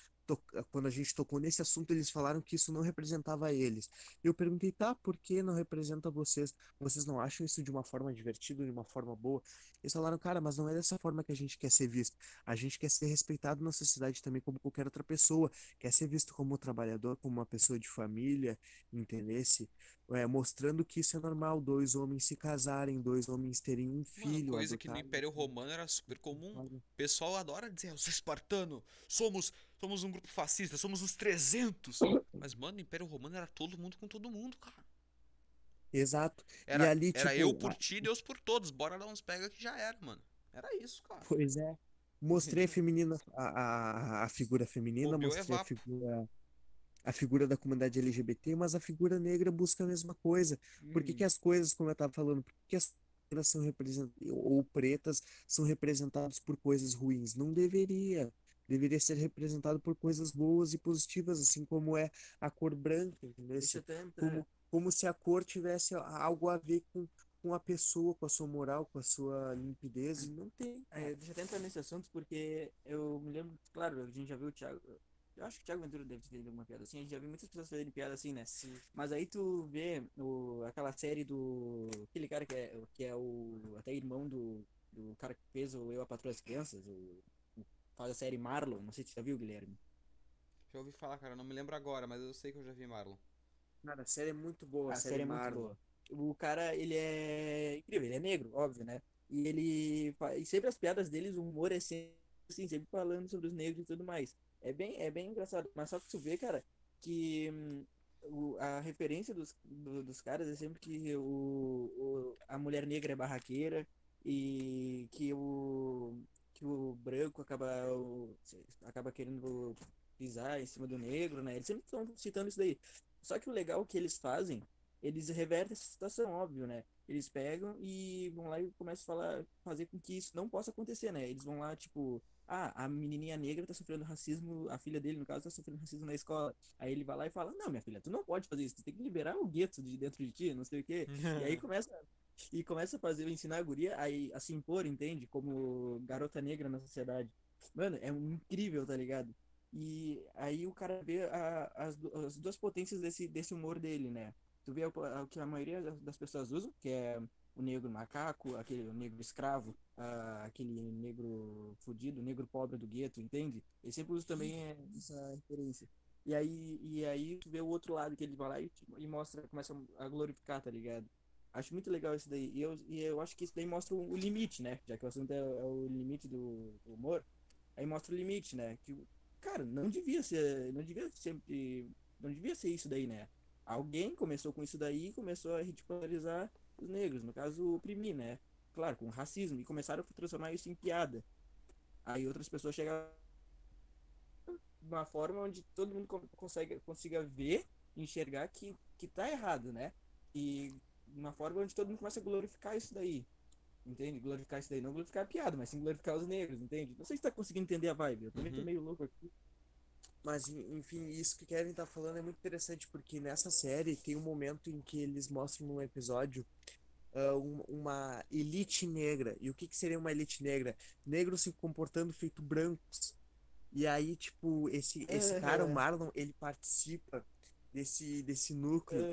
Speaker 2: quando a gente tocou nesse assunto, eles falaram que isso não representava eles. Eu perguntei, tá, por que não representa vocês? Vocês não acham isso de uma forma divertida, de uma forma boa? Eles falaram, cara, mas não é dessa forma que a gente quer ser visto. A gente quer ser respeitado na sociedade também como qualquer outra pessoa. Quer ser visto como um trabalhador, como uma pessoa de família, entendesse? É, mostrando que isso é normal, dois homens se casarem, dois homens terem um filho,
Speaker 1: coisa que no Império. Romano era super comum. O pessoal adora dizer, os espartano, somos, somos um grupo fascista, somos os 300. Mas, mano, no Império Romano era todo mundo com todo mundo, cara.
Speaker 2: Exato. E
Speaker 1: Era,
Speaker 2: ali,
Speaker 1: era
Speaker 2: tipo,
Speaker 1: eu por ti, Deus por todos. Bora dar uns pega que já era, mano. Era isso, cara.
Speaker 2: Pois é. Mostrei a [laughs] feminina, a, a, a figura feminina,
Speaker 1: é
Speaker 2: mostrei a figura, a figura da comunidade LGBT, mas a figura negra busca a mesma coisa. Por que que
Speaker 3: Uhum.
Speaker 2: as coisas, como eu estava falando, por que que as negras são representadas, ou pretas são representadas por coisas ruins? Não deveria. Deveria ser representado por coisas boas e positivas, assim como é a cor branca, entendeu?
Speaker 3: Deixa eu até entrar.
Speaker 2: Como, como se a cor tivesse algo a ver com, com a pessoa, com a sua moral, com a sua limpidez, e não tem.
Speaker 3: É, deixa eu até entrar nesse assunto, porque eu me lembro, claro, a gente já viu o Thiago. Eu acho que o Thiago Ventura deve ter alguma piada assim, a gente já viu muitas pessoas fazendo piada assim, né? Mas aí tu vê o, aquela série do. Aquele cara que é, que é o. Até irmão do, do cara que fez o Eu a Patroa das Crianças, o, faz a série Marlon, não sei se você já viu, Guilherme.
Speaker 1: Já ouvi falar, cara. Não me lembro agora, mas eu sei que eu já vi Marlon.
Speaker 2: Cara, a série é muito boa,
Speaker 3: A série é muito
Speaker 2: Marvel.
Speaker 3: boa. O cara, ele é incrível, ele é negro, óbvio, né? E ele e sempre as piadas deles, o humor é sempre assim, sempre falando sobre os negros e tudo mais. É bem, é bem engraçado, mas só que tu vê, cara, que hum, a referência dos, do- dos caras é sempre que o, o- a mulher negra é barraqueira e que o que o branco acaba o- acaba querendo pisar em cima do negro, né? Eles sempre estão citando isso daí. Só que o legal que eles fazem, eles revertem essa situação, óbvio, né? Eles pegam e vão lá e começam a falar, fazer com que isso não possa acontecer, né? Eles vão lá, tipo, ah, a menininha negra tá sofrendo racismo, a filha dele, no caso, tá sofrendo racismo na escola. Aí ele vai lá e fala, não, minha filha, tu não pode fazer isso, tu tem que liberar o gueto de dentro de ti, não sei o quê. E aí [laughs] começa, e começa a fazer, ensinar a guria a, a se impor, entende? Como garota negra na sociedade. Mano, é incrível, tá ligado? E aí o cara vê a- as, as duas potências desse, desse humor dele, né? Tu vê o, que a maioria das- pessoas usam, que é o negro macaco, aquele o negro escravo, aquele negro fudido, negro pobre do gueto, entende? Ele sempre usa também essa referência. E aí, e aí tu vê o outro lado que ele vai lá e, e mostra, começa a glorificar, tá ligado? Acho muito legal isso daí. E eu, e eu acho que isso daí mostra o, limite, né? Já que o assunto é, é o limite do, humor. Aí mostra o limite, né? Que, cara, não devia ser, não devia sempre, não devia ser isso daí, né? Alguém começou com isso daí e começou a ridicularizar os negros, no caso, oprimir, né? Claro, com racismo, e começaram a transformar isso em piada. Aí outras pessoas chegaram de uma forma onde todo mundo con- consegue, consiga ver, enxergar que, que tá errado, né? E uma forma onde todo mundo começa a glorificar isso daí. Entende? Glorificar isso daí. Não glorificar a piada, mas sim glorificar os negros, entende? Não sei se tá conseguindo entender a vibe. Eu também tô
Speaker 1: Uhum.
Speaker 3: meio louco aqui.
Speaker 2: Mas, en- enfim, isso que o Kevin tá falando é muito interessante, porque nessa série tem um momento em que eles mostram num episódio um- uma elite negra. E o que que seria uma elite negra? Negros se comportando feito brancos. E aí, tipo, esse, esse cara, o. Marlon, ele participa desse, desse núcleo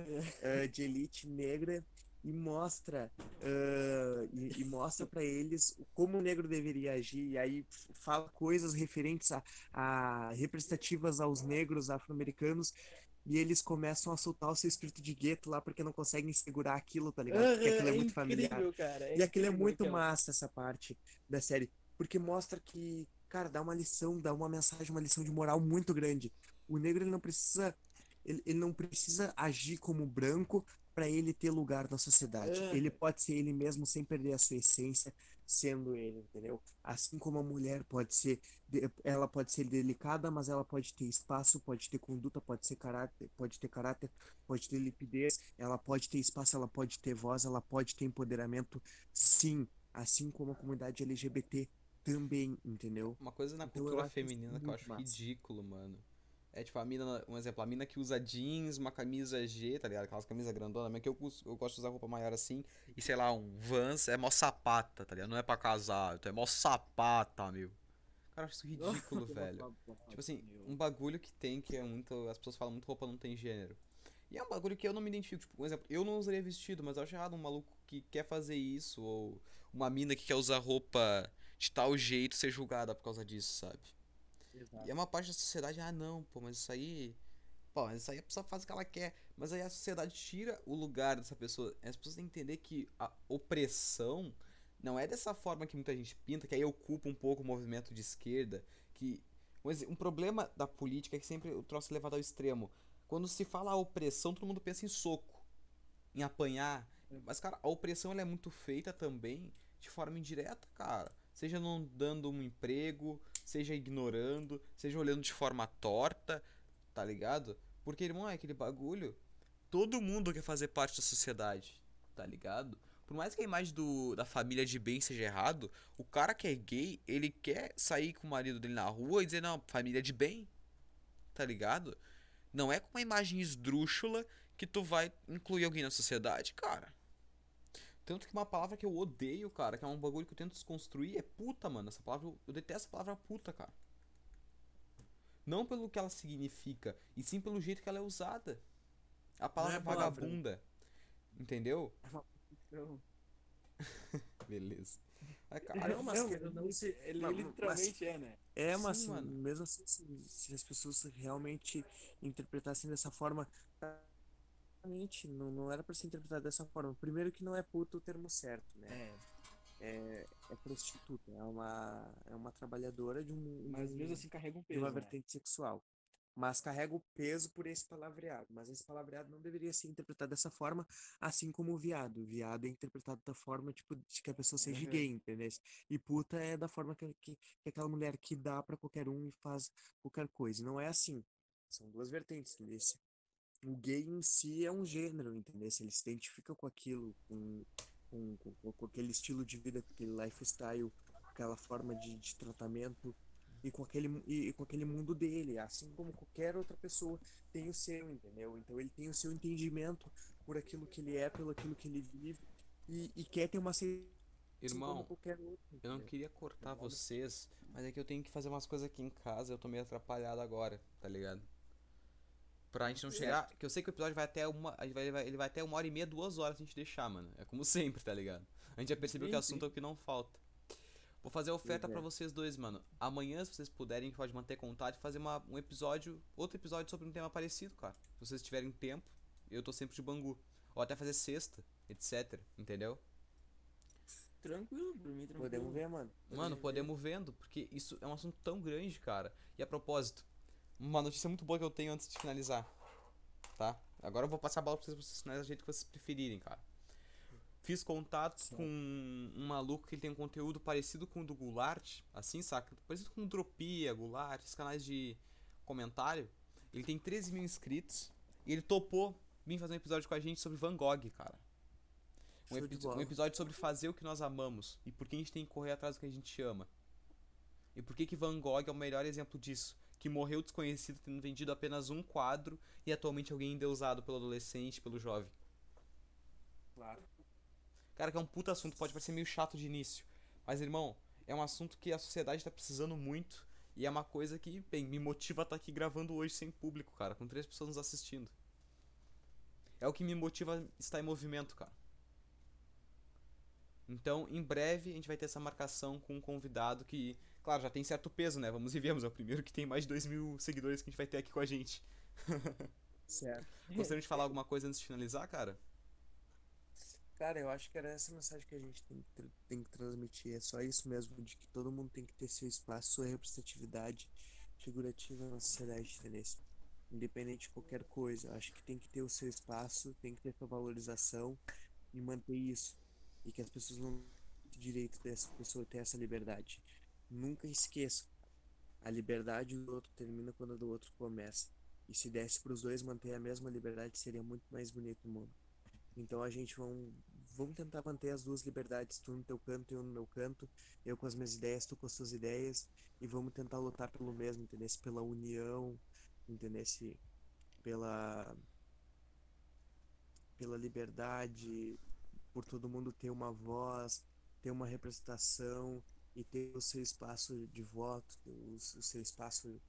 Speaker 2: ah, de elite negra e mostra ah, e, e mostra para eles como o negro deveria agir e aí fala coisas referentes a, a representativas aos negros afro-americanos e eles começam a soltar o seu espírito de gueto lá porque não conseguem segurar aquilo, tá ligado? Porque aquilo é muito familiar.
Speaker 3: incrível, cara. é
Speaker 2: E aquilo é muito
Speaker 3: aquela-
Speaker 2: massa, essa parte da série. Porque mostra que, cara, dá uma lição, dá uma mensagem, uma lição de moral muito grande. O negro, ele não precisa. Ele, ele não precisa agir como branco para ele ter lugar na sociedade.
Speaker 3: Ah.
Speaker 2: Ele pode ser ele mesmo sem perder a sua essência, sendo ele, entendeu? Assim como a mulher pode ser, ela pode ser delicada, mas ela pode ter espaço, pode ter conduta, pode ser caráter, pode ter caráter, pode ter limpidez, ela pode ter espaço, ela pode ter voz, ela pode ter empoderamento, sim, assim como a comunidade LGBT também, entendeu?
Speaker 1: Uma coisa na
Speaker 2: Então
Speaker 1: cultura
Speaker 2: isso
Speaker 1: feminina que eu acho
Speaker 2: massa.
Speaker 1: ridículo, mano. É tipo a mina, um exemplo, a mina que usa jeans, uma camisa G, tá ligado? Aquelas camisas grandona, mas que eu, eu gosto de usar roupa maior assim. E sei lá, um Vans é mó sapata, tá ligado? Não é pra casar, então é mó sapata, meu. Cara, eu acho isso ridículo, [laughs] velho. Tipo assim, um bagulho que tem, que é muito. As pessoas falam muito roupa não tem gênero. E é um bagulho que eu não me identifico. Tipo, por exemplo, eu não usaria vestido, mas eu acho errado um maluco que quer fazer isso, ou uma mina que quer usar roupa de tal jeito ser julgada por causa disso, sabe? E é uma parte da sociedade, ah não, pô, mas isso aí. Pô, mas isso aí a pessoa faz o que ela quer. Mas aí a sociedade tira o lugar dessa pessoa. As pessoas têm que entender que a opressão não é dessa forma que muita gente pinta, que aí ocupa um pouco o movimento de esquerda. Que. Um problema da política é que sempre o troço é levado ao extremo. Quando se fala a opressão, todo mundo pensa em soco, em apanhar. Mas, cara, a opressão ela é muito feita também de forma indireta, cara. Seja não dando um emprego, seja ignorando, seja olhando de forma torta, tá ligado? Porque, irmão, é aquele bagulho. Todo mundo quer fazer parte da sociedade, tá ligado? Por mais que a imagem do, da família de bem seja errado, o cara que é gay, ele quer sair com o marido dele na rua e dizer, não, família de bem, tá ligado? Não é com uma imagem esdrúxula que tu vai incluir alguém na sociedade, cara. Tanto que uma palavra que eu odeio, cara, que é um bagulho que eu tento desconstruir, é puta, mano. Essa palavra, eu, eu detesto a palavra puta, cara. Não pelo que ela significa, e sim pelo jeito que ela é usada. A palavra
Speaker 8: é palavra.
Speaker 1: vagabunda. Entendeu?
Speaker 3: Então, [laughs]
Speaker 1: Beleza. Mas,
Speaker 8: Ah,
Speaker 1: cara,
Speaker 8: não, mas
Speaker 2: Não,
Speaker 8: que- não se-
Speaker 3: ele
Speaker 8: mas-
Speaker 3: literalmente é, né?
Speaker 2: É,
Speaker 1: Sim,
Speaker 2: mas assim,
Speaker 1: mano.
Speaker 2: mesmo assim, se, se as pessoas realmente interpretassem dessa forma, realmente não, não era pra ser interpretado dessa forma. Primeiro que não é puto o termo certo, né?
Speaker 3: É.
Speaker 2: É, é prostituta, é uma, é uma trabalhadora de um,
Speaker 3: Mas
Speaker 2: de
Speaker 3: mesmo assim carrega um
Speaker 2: de
Speaker 3: peso,
Speaker 2: uma
Speaker 3: né?
Speaker 2: vertente sexual. Mas carrega o peso por esse palavreado. Mas esse palavreado não deveria ser interpretado dessa forma, assim como o viado. O viado é interpretado da forma, tipo, de que a pessoa seja
Speaker 3: Uhum.
Speaker 2: gay, entendeu? E puta é da forma que, que, que aquela mulher que dá pra qualquer um e faz qualquer coisa. Não é assim. São duas vertentes, entendeu? O gay em si é um gênero, entendeu? Ele se identifica com aquilo, com, com, com, com aquele estilo de vida, com aquele lifestyle, com aquela forma de, de tratamento e com aquele e, e com aquele mundo dele, assim como qualquer outra pessoa tem o seu, entendeu? Então ele tem o seu entendimento por aquilo que ele é, pelo aquilo que ele vive e, e quer ter uma
Speaker 1: irmão,
Speaker 2: qualquer outro,
Speaker 1: eu não queria cortar vocês, mas é que eu tenho que fazer umas coisas aqui em casa, eu tô meio atrapalhado agora, tá ligado? Pra gente não chegar. Que eu sei que o episódio vai até uma. a gente vai- Ele vai até uma hora e meia, duas horas se a gente deixar, mano. É como [laughs] sempre, tá ligado? A gente já percebeu que
Speaker 3: Sim,
Speaker 1: assunto é o que não falta. Vou fazer a oferta pra
Speaker 2: é.
Speaker 1: vocês dois, mano. Amanhã, se vocês puderem, a gente pode manter contato e fazer uma, um episódio. Outro episódio sobre um tema parecido, cara. Se vocês tiverem tempo, eu tô sempre de Bangu. Ou até fazer sexta, etc. Entendeu?
Speaker 3: Tranquilo, por mim, tranquilo.
Speaker 2: Podemos ver, mano.
Speaker 1: Mano, podemos vendo, porque isso é um assunto tão grande, cara. E a propósito, uma notícia muito boa que eu tenho antes de finalizar. Tá? Agora eu vou passar a bola pra vocês, pra vocês finalizarem do jeito que vocês preferirem, cara. Fiz contato
Speaker 2: Certo.
Speaker 1: com um maluco que tem um conteúdo parecido com o do Goulart, assim, saca? Parecido com o Dropia, Goulart, esses canais de comentário. Ele tem 13 mil inscritos e ele topou vir fazer um episódio com a gente sobre Van Gogh, cara. Um, epi- um episódio sobre fazer o que nós amamos e por que a gente tem que correr atrás do que a gente ama. E por que que Van Gogh é o melhor exemplo disso? Que morreu desconhecido tendo vendido apenas um quadro e atualmente alguém endeusado pelo adolescente, pelo jovem.
Speaker 3: Claro.
Speaker 1: Cara, que é um puta assunto, pode parecer meio chato de início. Mas, irmão, é um assunto que a sociedade tá precisando muito. E é uma coisa que, bem, me motiva a estar aqui gravando hoje sem público, cara, com três pessoas nos assistindo. É o que me motiva a estar em movimento, cara. Então, em breve, a gente vai ter essa marcação com um convidado que, claro, já tem certo peso, né? Vamos e vemos, é o primeiro que tem mais de 2 mil seguidores que a gente vai ter aqui com a gente.
Speaker 2: Certo. [laughs]
Speaker 1: Gostaria de falar alguma coisa antes de finalizar, cara?
Speaker 2: Cara, eu acho que era essa mensagem que a gente tem que, tem que transmitir. É só isso mesmo, de que todo mundo tem que ter seu espaço, sua representatividade figurativa na sociedade, entendeu? Independente de qualquer coisa. Eu Acho que tem que ter o seu espaço, tem que ter sua valorização e manter isso. E que as pessoas não têm direito dessa pessoa ter essa liberdade. Nunca esqueça. A liberdade do outro termina quando a do outro começa. E se desse para os dois manter a mesma liberdade, seria muito mais bonito o mundo. Então a gente vamos, vamos tentar manter as duas liberdades, tu no teu canto e eu no meu canto, eu com as minhas ideias, tu com as tuas ideias, e vamos tentar lutar pelo mesmo, entendeu? Pela união, entendeu? Pela pela liberdade, por todo mundo ter uma voz, ter uma representação e ter o seu espaço de voto, ter o, seu espaço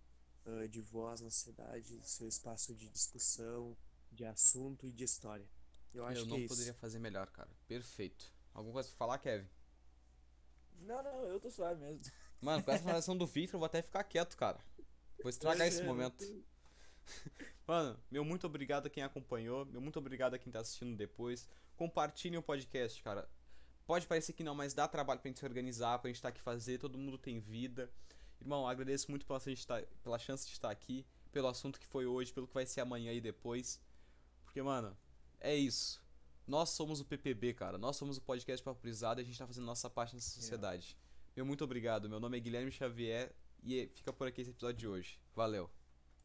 Speaker 2: ah, de voz na sociedade, o seu espaço de discussão, de assunto e de história. Eu acho
Speaker 1: Eu
Speaker 2: que
Speaker 1: não
Speaker 2: é isso.
Speaker 1: poderia fazer melhor, cara. Perfeito. Alguma coisa pra falar, Kevin?
Speaker 3: Não, não, eu tô suave mesmo.
Speaker 1: Mano, com essa [laughs] finalização do Victor, eu vou até ficar quieto, cara. Vou estragar esse
Speaker 2: é,
Speaker 1: momento. [laughs] Mano, meu muito obrigado a quem acompanhou. Meu muito obrigado a quem tá assistindo depois. Compartilhem o podcast, cara. Pode parecer que não, mas dá trabalho pra gente se organizar, pra gente estar aqui fazer. Todo mundo tem vida. Irmão, agradeço muito pela, gente tá- pela chance de estar aqui, pelo assunto que foi hoje, pelo que vai ser amanhã e depois. Porque, mano, é isso. Nós somos o PPB, cara. Nós somos o podcast Papurizado e a gente tá fazendo nossa parte nessa sociedade. Meu muito obrigado. Meu nome é Guilherme Xavier e fica por aqui esse episódio de hoje. Valeu.